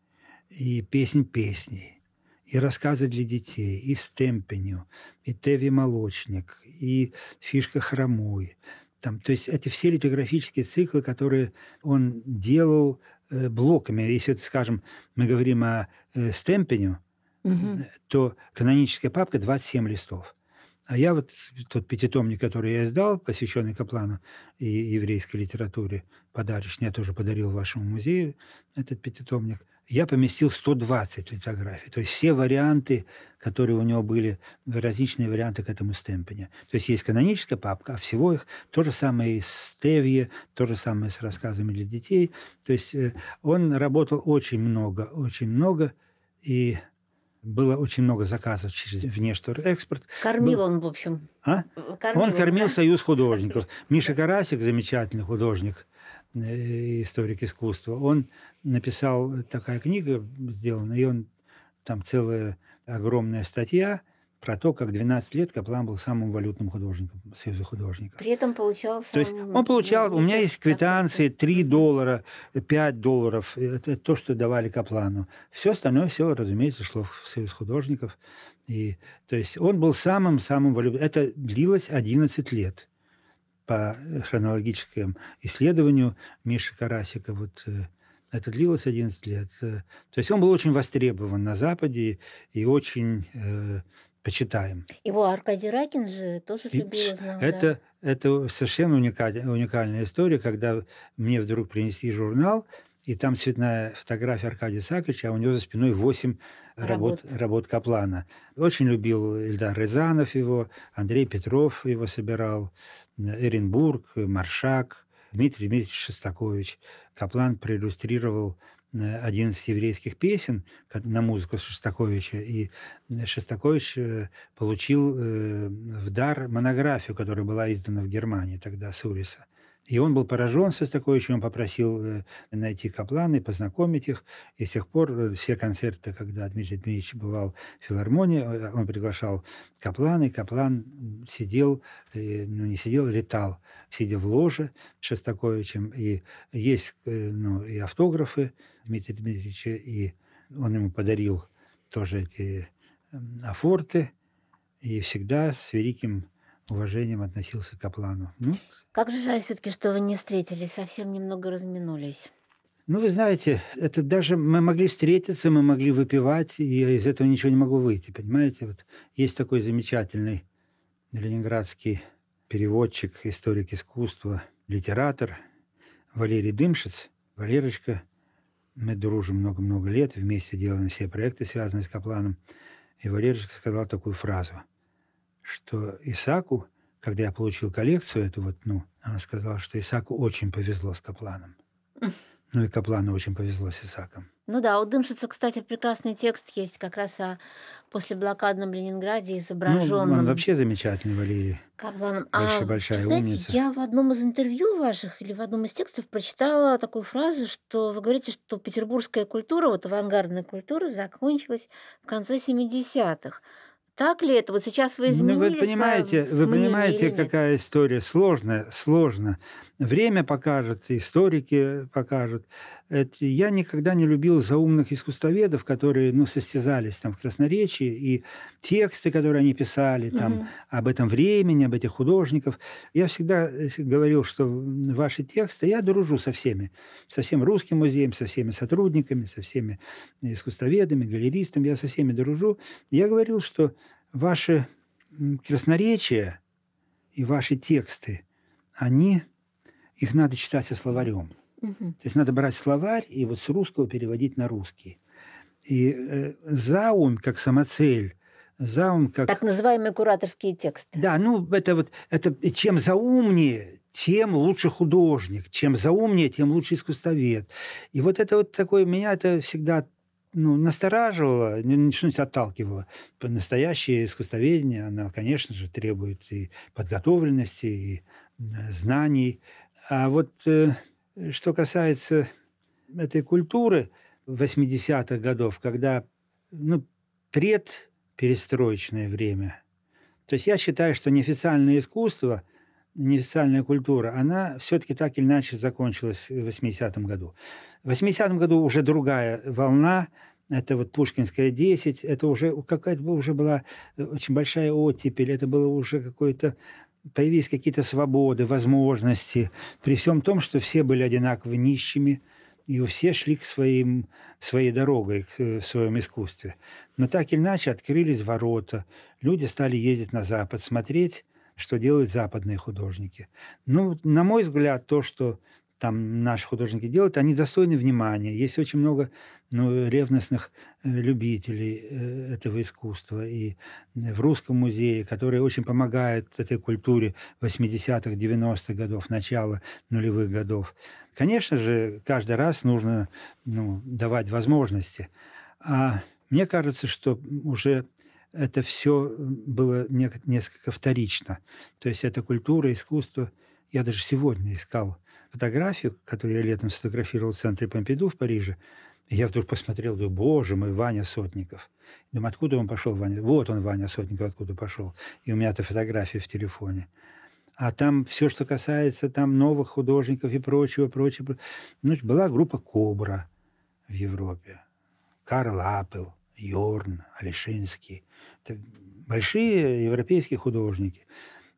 и «Песнь песней», и рассказы для детей, и «Стемпеню», и «Теви молочник», и «Фишка хромой». Там, то есть эти все литографические циклы, которые он делал э, блоками. Если, скажем, мы говорим о э, «Стемпеню», угу. то каноническая папка 27 листов. А я вот тот пятитомник, который я издал, посвященный Каплану и еврейской литературе, подарочный, я тоже подарил вашему музею этот пятитомник, я поместил 120 литографий. То есть все варианты, которые у него были, различные варианты к этому стемпене. То есть есть каноническая папка, а всего их то же самое и с Тевье, то же самое с рассказами для детей. То есть э, он работал очень много, очень много, и было очень много заказов через внешторг-экспорт. Кормил Был... он, в общем. А? Кормил он кормил да? Союз художников. Миша Карасик, замечательный художник, э, историк искусства, он написал, такая книга сделана, и он там целая огромная статья про то, как 12 лет Каплан был самым валютным художником Союза художников. При этом получал То есть он получал, у меня есть квитанции 3 доллара, 5 долларов, это то, что давали Каплану. Все остальное, все, разумеется, шло в Союз художников. И, то есть он был самым-самым валютным. Это длилось 11 лет по хронологическому исследованию Миши Карасика. Вот, э, это длилось 11 лет. Э, то есть он был очень востребован на Западе и очень э, почитаем. Его Аркадий Ракин же тоже и любил, знал. Это, да. это совершенно уникальная, уникальная история, когда мне вдруг принесли журнал, и там цветная фотография Аркадия Саковича, а у него за спиной 8 работ, работ, работ Каплана. Очень любил Ильдар Рязанов его, Андрей Петров его собирал, Эренбург, Маршак, Дмитрий Дмитриевич Шостакович. Каплан проиллюстрировал один из еврейских песен на музыку Шостаковича, и Шостакович э, получил э, в дар монографию, которая была издана в Германии тогда, Суриса. И он был поражен Шостаковичем, он попросил э, найти Каплана и познакомить их. И с тех пор все концерты, когда Дмитрий Дмитриевич бывал в филармонии, он приглашал Каплана, и Каплан сидел, ну не сидел, летал, сидя в ложе с Шостаковичем. И есть ну, и автографы Дмитрия Дмитриевича, и он ему подарил тоже эти афорты, и всегда с великим уважением относился к Каплану. Ну, как же жаль все-таки, что вы не встретились, совсем немного разминулись. Ну, вы знаете, это даже мы могли встретиться, мы могли выпивать, и из этого ничего не могло выйти, понимаете? Вот есть такой замечательный ленинградский переводчик, историк искусства, литератор Валерий Дымшиц. Валерочка мы дружим много-много лет, вместе делаем все проекты, связанные с Капланом. И Валерий сказал такую фразу, что Исаку, когда я получил коллекцию эту вот, ну, она сказала, что Исаку очень повезло с Капланом. Ну и Каплану очень повезло с Исаком. Ну да, у Дымшица, кстати, прекрасный текст есть как раз о послеблокадном Ленинграде изображенном. Ну, он вообще замечательный, Валерий. Капланом. Большая, а, большая знаете, умница. Я в одном из интервью ваших или в одном из текстов прочитала такую фразу, что вы говорите, что петербургская культура, вот авангардная культура, закончилась в конце 70-х. Так ли это? Вот сейчас вы изменили Ну, вы понимаете, вы понимаете, какая история сложная, сложно. Время покажет, историки покажут. Это, я никогда не любил заумных искусствоведов, которые ну, состязались там, в красноречии, и тексты, которые они писали там, угу. об этом времени, об этих художников. Я всегда э, говорил, что ваши тексты, я дружу со всеми, со всем русским музеем, со всеми сотрудниками, со всеми искусствоведами, галеристами, я со всеми дружу. Я говорил, что ваши красноречия и ваши тексты, они, их надо читать со словарем. Угу. То есть надо брать словарь и вот с русского переводить на русский. И э, заум как самоцель, заум как... Так называемые кураторские тексты. Да, ну это вот, это чем заумнее, тем лучше художник, чем заумнее, тем лучше искусствовед. И вот это вот такое, меня это всегда ну, настораживало, что-нибудь отталкивало. Настоящее искусствоведение, оно, конечно же, требует и подготовленности, и знаний. А вот э, что касается этой культуры 80-х годов, когда ну, предперестроечное время, то есть я считаю, что неофициальное искусство, неофициальная культура, она все-таки так или иначе закончилась в 80-м году. В 80-м году уже другая волна, это вот Пушкинская 10, это уже какая-то уже была очень большая оттепель, это было уже какое-то появились какие-то свободы, возможности, при всем том, что все были одинаково нищими, и все шли к своим, своей дорогой, к э, своему искусстве. Но так или иначе открылись ворота, люди стали ездить на Запад, смотреть, что делают западные художники. Ну, на мой взгляд, то, что там наши художники делают, они достойны внимания. Есть очень много ну, ревностных э, любителей э, этого искусства. И в Русском музее, которые очень помогают этой культуре 80-х, 90-х годов, начала нулевых годов. Конечно же, каждый раз нужно ну, давать возможности. А мне кажется, что уже это все было несколько вторично. То есть эта культура, искусство. Я даже сегодня искал фотографию, которую я летом сфотографировал в центре Помпиду в Париже, и я вдруг посмотрел, думаю, боже мой, Ваня Сотников. Думаю, откуда он пошел, Ваня? Вот он, Ваня Сотников, откуда пошел. И у меня эта фотография в телефоне. А там все, что касается там новых художников и прочего, прочего. Ну, была группа «Кобра» в Европе. Карл Аппел, Йорн, Алишинский. Это большие европейские художники.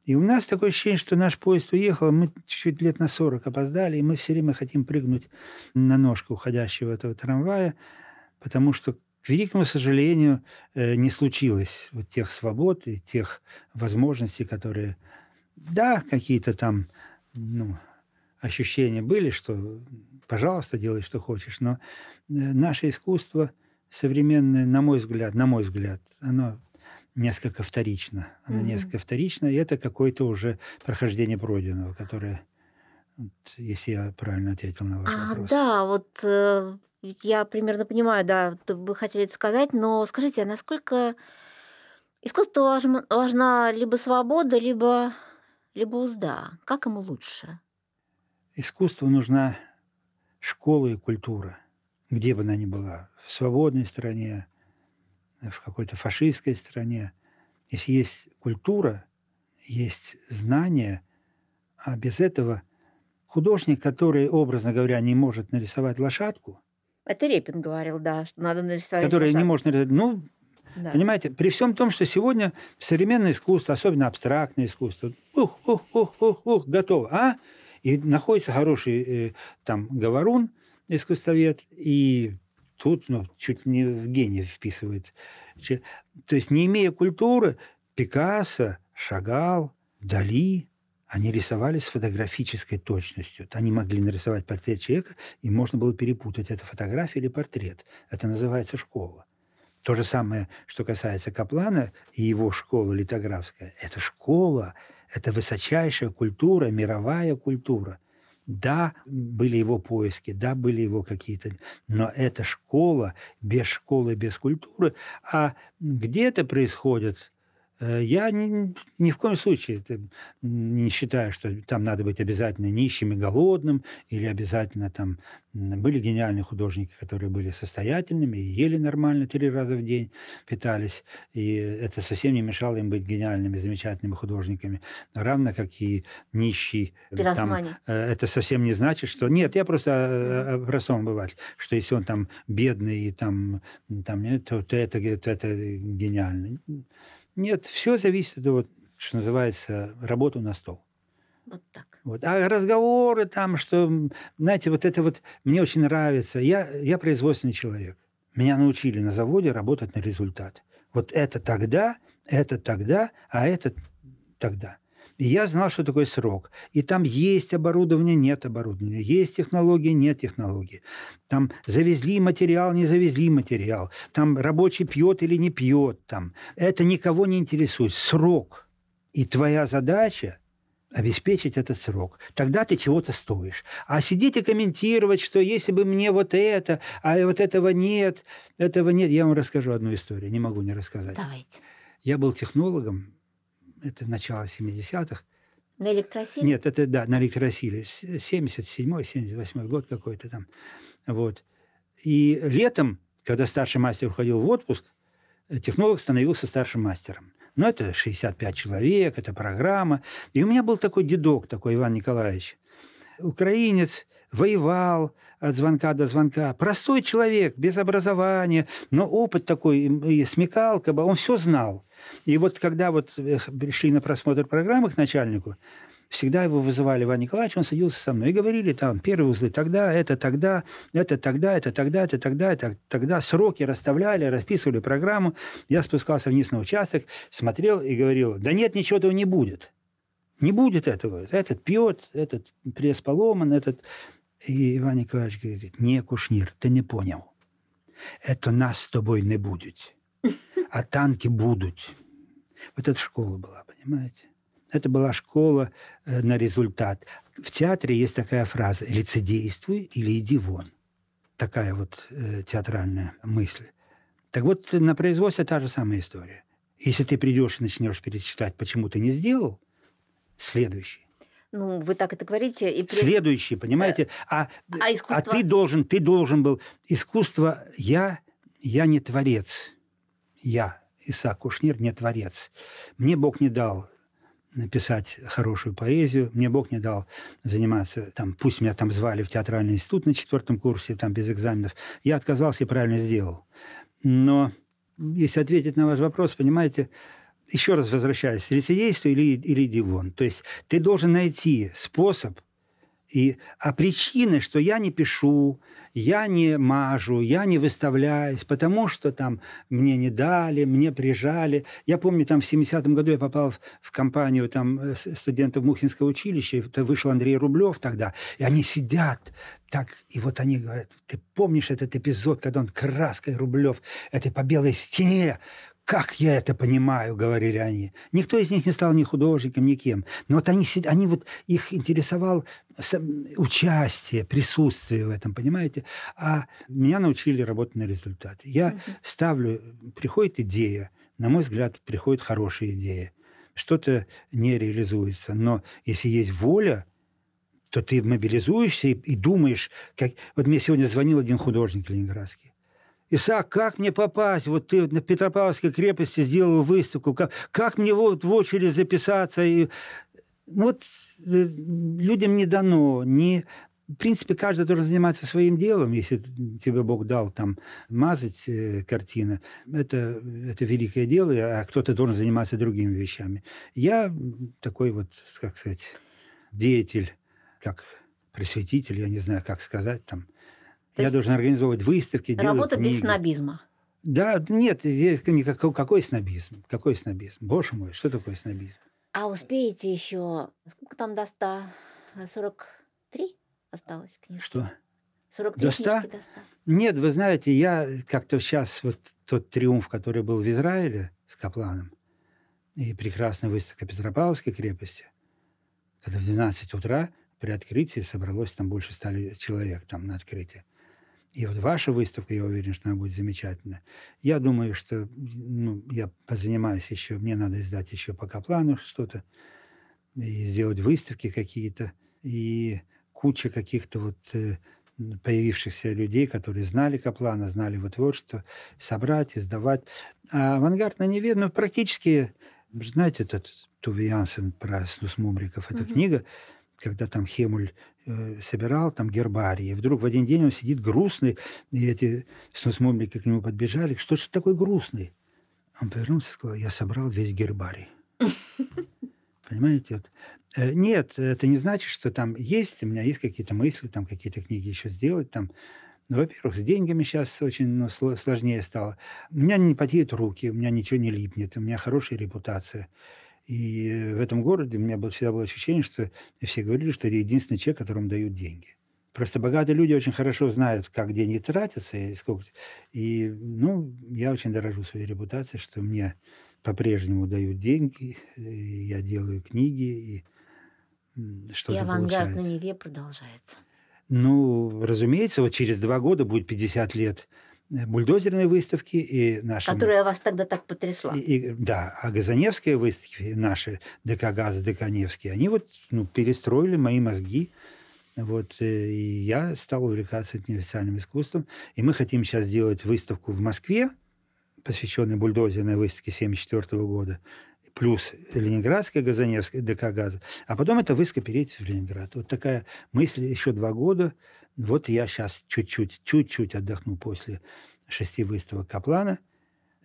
И у нас такое ощущение, что наш поезд уехал, мы чуть-чуть лет на 40 опоздали, и мы все время хотим прыгнуть на ножку уходящего этого трамвая, потому что, к великому сожалению, э, не случилось вот тех свобод и тех возможностей, которые, да, какие-то там ну, ощущения были, что пожалуйста, делай, что хочешь, но э, наше искусство современное, на мой взгляд, на мой взгляд, оно несколько вторично. Она угу. несколько вторична, и это какое-то уже прохождение пройденного, которое, вот, если я правильно ответил на ваш а, вопрос. Да, вот э, я примерно понимаю, да, вы хотели это сказать, но скажите, а насколько искусство важно, важна либо свобода, либо, либо узда? Как ему лучше? Искусству нужна школа и культура, где бы она ни была, в свободной стране, в какой-то фашистской стране. Если есть культура, есть знания, а без этого художник, который, образно говоря, не может нарисовать лошадку, это Репин говорил, да, что надо нарисовать. Который лошадку. не может нарисовать. Ну, да. понимаете, при всем том, что сегодня современное искусство, особенно абстрактное искусство, ух, ух, ух, ух, ух, готово, а? И находится хороший э, там говорун, искусствовед, и тут ну, чуть не в гений вписывает. То есть не имея культуры, Пикассо, Шагал, Дали, они рисовали с фотографической точностью. Они могли нарисовать портрет человека, и можно было перепутать, это фотография или портрет. Это называется школа. То же самое, что касается Каплана и его школы литографская. Это школа, это высочайшая культура, мировая культура. Да, были его поиски, да, были его какие-то... Но это школа, без школы, без культуры. А где это происходит, я ни, ни в коем случае не считаю, что там надо быть обязательно нищим и голодным, или обязательно там... Были гениальные художники, которые были состоятельными и ели нормально три раза в день, питались. И это совсем не мешало им быть гениальными, замечательными художниками. Равно как и нищий. Там, э, это совсем не значит, что... Нет, я просто простом обыватель, что если он там бедный, и там, там то, то, это, то это гениально. Нет, все зависит от, вот, что называется, работу на стол. Вот так. Вот. А разговоры там, что, знаете, вот это вот мне очень нравится. Я, я производственный человек. Меня научили на заводе работать на результат. Вот это тогда, это тогда, а это тогда. И я знал, что такое срок. И там есть оборудование, нет оборудования. Есть технологии, нет технологии. Там завезли материал, не завезли материал. Там рабочий пьет или не пьет. Там. Это никого не интересует. Срок. И твоя задача обеспечить этот срок. Тогда ты чего-то стоишь. А сидеть и комментировать, что если бы мне вот это, а вот этого нет, этого нет. Я вам расскажу одну историю, не могу не рассказать. Давайте. Я был технологом это начало 70-х. На электросиле? Нет, это, да, на электросиле. 77-й, 78 год какой-то там. Вот. И летом, когда старший мастер уходил в отпуск, технолог становился старшим мастером. Но это 65 человек, это программа. И у меня был такой дедок, такой Иван Николаевич. Украинец, воевал от звонка до звонка. Простой человек, без образования, но опыт такой, и смекалка, он все знал. И вот когда вот пришли на просмотр программы к начальнику, всегда его вызывали Иван Николаевич, он садился со мной и говорили там первые узлы тогда, это тогда, это тогда, это тогда, это тогда, это тогда. Сроки расставляли, расписывали программу. Я спускался вниз на участок, смотрел и говорил, да нет, ничего этого не будет. Не будет этого. Этот пьет, этот пресс поломан, этот... И Иван Николаевич говорит, не, Кушнир, ты не понял. Это нас с тобой не будет а танки будут. Вот эта школа была, понимаете? Это была школа э, на результат. В театре есть такая фраза «лицедействуй или иди вон». Такая вот э, театральная мысль. Так вот, на производстве та же самая история. Если ты придешь и начнешь перечислять, почему ты не сделал, следующий. Ну, вы так это говорите. И при... Следующий, понимаете? А, а, искусство... а ты должен, ты должен был... Искусство... Я, я не творец я, Исаак Кушнир, не творец. Мне Бог не дал написать хорошую поэзию. Мне Бог не дал заниматься, там, пусть меня там звали в театральный институт на четвертом курсе, там, без экзаменов. Я отказался и правильно сделал. Но если ответить на ваш вопрос, понимаете, еще раз возвращаясь, лицедейство или, или дивон. То есть ты должен найти способ, и, а причины, что я не пишу, я не мажу, я не выставляюсь, потому что там мне не дали, мне прижали. Я помню, там в 70-м году я попал в, в компанию там э, студентов Мухинского училища, это вышел Андрей Рублев тогда, и они сидят так, и вот они говорят, ты помнишь этот эпизод, когда он краской Рублев, это по белой стене как я это понимаю, говорили они. Никто из них не стал ни художником, ни кем. Но вот они, они вот, их интересовал участие, присутствие в этом, понимаете? А меня научили работать на результат. Я угу. ставлю, приходит идея, на мой взгляд, приходит хорошая идея. Что-то не реализуется. Но если есть воля, то ты мобилизуешься и, и думаешь, как... Вот мне сегодня звонил один художник ленинградский. Исаак, как мне попасть? Вот ты на Петропавловской крепости сделал выставку. Как, как мне вот в очередь записаться? И, вот э, людям не дано ни в принципе, каждый должен заниматься своим делом, если тебе Бог дал там мазать э, картины. Это, это великое дело, а кто-то должен заниматься другими вещами. Я такой вот, как сказать, деятель, как просветитель, я не знаю, как сказать там, то я должен организовывать выставки, Работа без снобизма. Да, нет, здесь никакой, какой снобизм? Какой снобизм? Боже мой, что такое снобизм? А успеете еще, сколько там до 100? 43 осталось книжки? Что? 43 до 100? до 100? Нет, вы знаете, я как-то сейчас, вот тот триумф, который был в Израиле с Капланом, и прекрасная выставка Петропавловской крепости, когда в 12 утра при открытии собралось там больше ста человек там на открытии. И вот ваша выставка, я уверен, что она будет замечательная. Я думаю, что ну, я позанимаюсь еще, мне надо издать еще по Каплану что-то, и сделать выставки какие-то, и куча каких-то вот э, появившихся людей, которые знали Каплана, знали его творчество, собрать, издавать. А «Авангард на Неве», ну, практически, знаете, этот Туве Янсен про Снус Мумриков, эта угу. книга, когда там Хемуль э, собирал там гербарий, и вдруг в один день он сидит грустный, и эти снусмомлики к нему подбежали, что же такой грустный? Он повернулся и сказал, я собрал весь гербарий. Понимаете? Вот. Э, нет, это не значит, что там есть, у меня есть какие-то мысли, там какие-то книги еще сделать, там, ну, во-первых, с деньгами сейчас очень ну, сложнее стало. У меня не потеют руки, у меня ничего не липнет, у меня хорошая репутация. И в этом городе у меня было, всегда было ощущение, что все говорили, что это единственный человек, которому дают деньги. Просто богатые люди очень хорошо знают, как деньги тратятся и сколько. И, ну, я очень дорожу своей репутацией, что мне по-прежнему дают деньги, я делаю книги, и что-то И авангард получается. на Неве продолжается. Ну, разумеется, вот через два года будет 50 лет бульдозерной выставки и наши... Которая вас тогда так потрясла. И, и, да, а Газаневские выставки, наши ДК ГАЗа, ДК Невские, они вот ну, перестроили мои мозги. Вот, э, и я стал увлекаться неофициальным искусством. И мы хотим сейчас сделать выставку в Москве, посвященную бульдозерной выставке 1974 года, плюс Ленинградская Газаневская ДК ГАЗа, а потом эта выставка перейти в Ленинград. Вот такая мысль еще два года – вот я сейчас чуть-чуть, чуть-чуть отдохну после шести выставок Каплана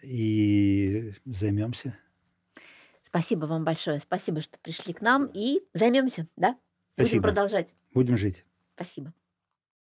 и займемся. Спасибо вам большое. Спасибо, что пришли к нам и займемся, да? Спасибо. Будем продолжать. Будем жить. Спасибо.